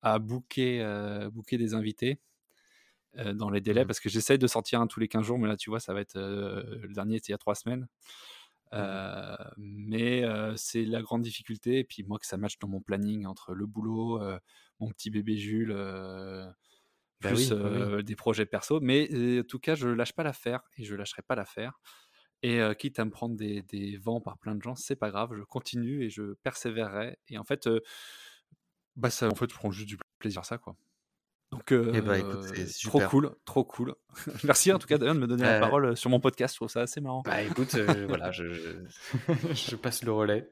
à booker, booker des invités euh, dans les délais Mhm. parce que j'essaye de sortir un tous les 15 jours, mais là, tu vois, ça va être. euh, le dernier, c'était il y a trois semaines. Mhm. Euh, mais euh, c'est la grande difficulté. Et puis, moi, que ça matche dans mon planning entre le boulot, euh, mon petit bébé Jules. Bah plus oui, oui, oui. euh, des projets perso. Mais en tout cas, je lâche pas l'affaire et je lâcherai pas l'affaire. Et quitte à me prendre des, des vents par plein de gens, c'est pas grave, je continue et je persévérerai. Et en fait, bah ça, en fait, je prends juste du plaisir à ça, quoi. Donc, Eh écoute, euh, c'est trop super. cool, trop cool. (laughs) Merci en tout cas Damien de me donner la Euh, parole euh, sur mon podcast, je trouve ça assez marrant. Bah écoute, euh, (laughs) voilà, je, je, je passe le relais.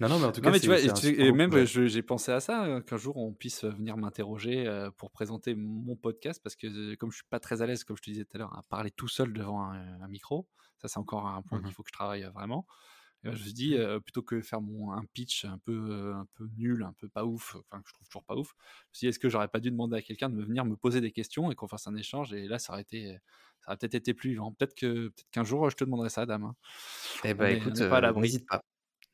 Non, non, mais en tout Non cas, mais tu vois, et, tu- même j'ai pensé à ça, qu'un jour on puisse venir m'interroger pour présenter mon podcast, parce que comme je suis pas très à l'aise, comme je te disais tout à l'heure, à parler tout seul devant un, un micro, ça c'est encore un point Mhm. qu'il faut que je travaille je me suis dit, euh, plutôt que faire mon, un pitch un peu, un peu nul, un peu pas ouf, enfin que je trouve toujours pas ouf, je me suis dit, est-ce que j'aurais pas dû demander à quelqu'un de me venir me poser des questions et qu'on fasse un échange Et là, ça aurait été, ça aurait peut-être été plus vivant. Peut-être que peut-être qu'un jour, je te demanderai ça, Dame. Hein. Eh ben, écoute, n'hésite pas.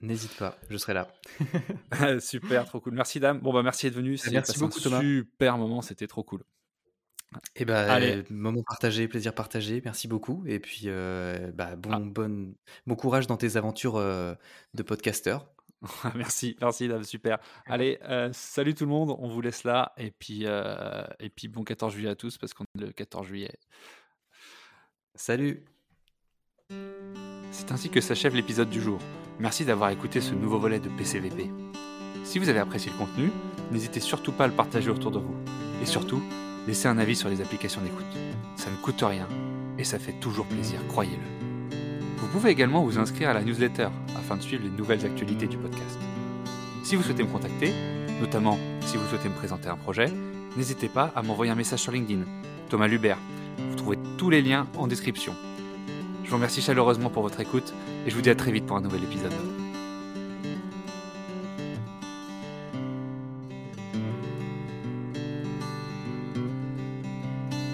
N'hésite pas, je serai là. (laughs) super, trop cool. Merci, Dame. Bon, bah, merci d'être venu. Merci beaucoup, un. Super moment, c'était trop cool. Et eh ben, moment partagé, plaisir partagé. Merci beaucoup. Et puis, euh, bah, bon, ah. bon, bon courage dans tes aventures euh, de podcasteur. (laughs) merci, merci, Dame, super. (laughs) Allez, euh, salut tout le monde. On vous laisse là. Et puis, et puis bon 14 juillet à tous parce qu'on est le 14 juillet. Salut. C'est ainsi que s'achève l'épisode du jour. Merci d'avoir écouté ce nouveau volet de PCVP. Si vous avez apprécié le contenu, n'hésitez surtout pas à le partager autour de vous. Et surtout, laissez un avis sur les applications d'écoute. Ça ne coûte rien et ça fait toujours plaisir, croyez-le. Vous pouvez également vous inscrire à la newsletter afin de suivre les nouvelles actualités du podcast. Si vous souhaitez me contacter, notamment si vous souhaitez me présenter un projet, n'hésitez pas à m'envoyer un message sur LinkedIn. Thomas Lubert. Vous trouvez tous les liens en description. Je vous remercie chaleureusement pour votre écoute et je vous dis à très vite pour un nouvel épisode.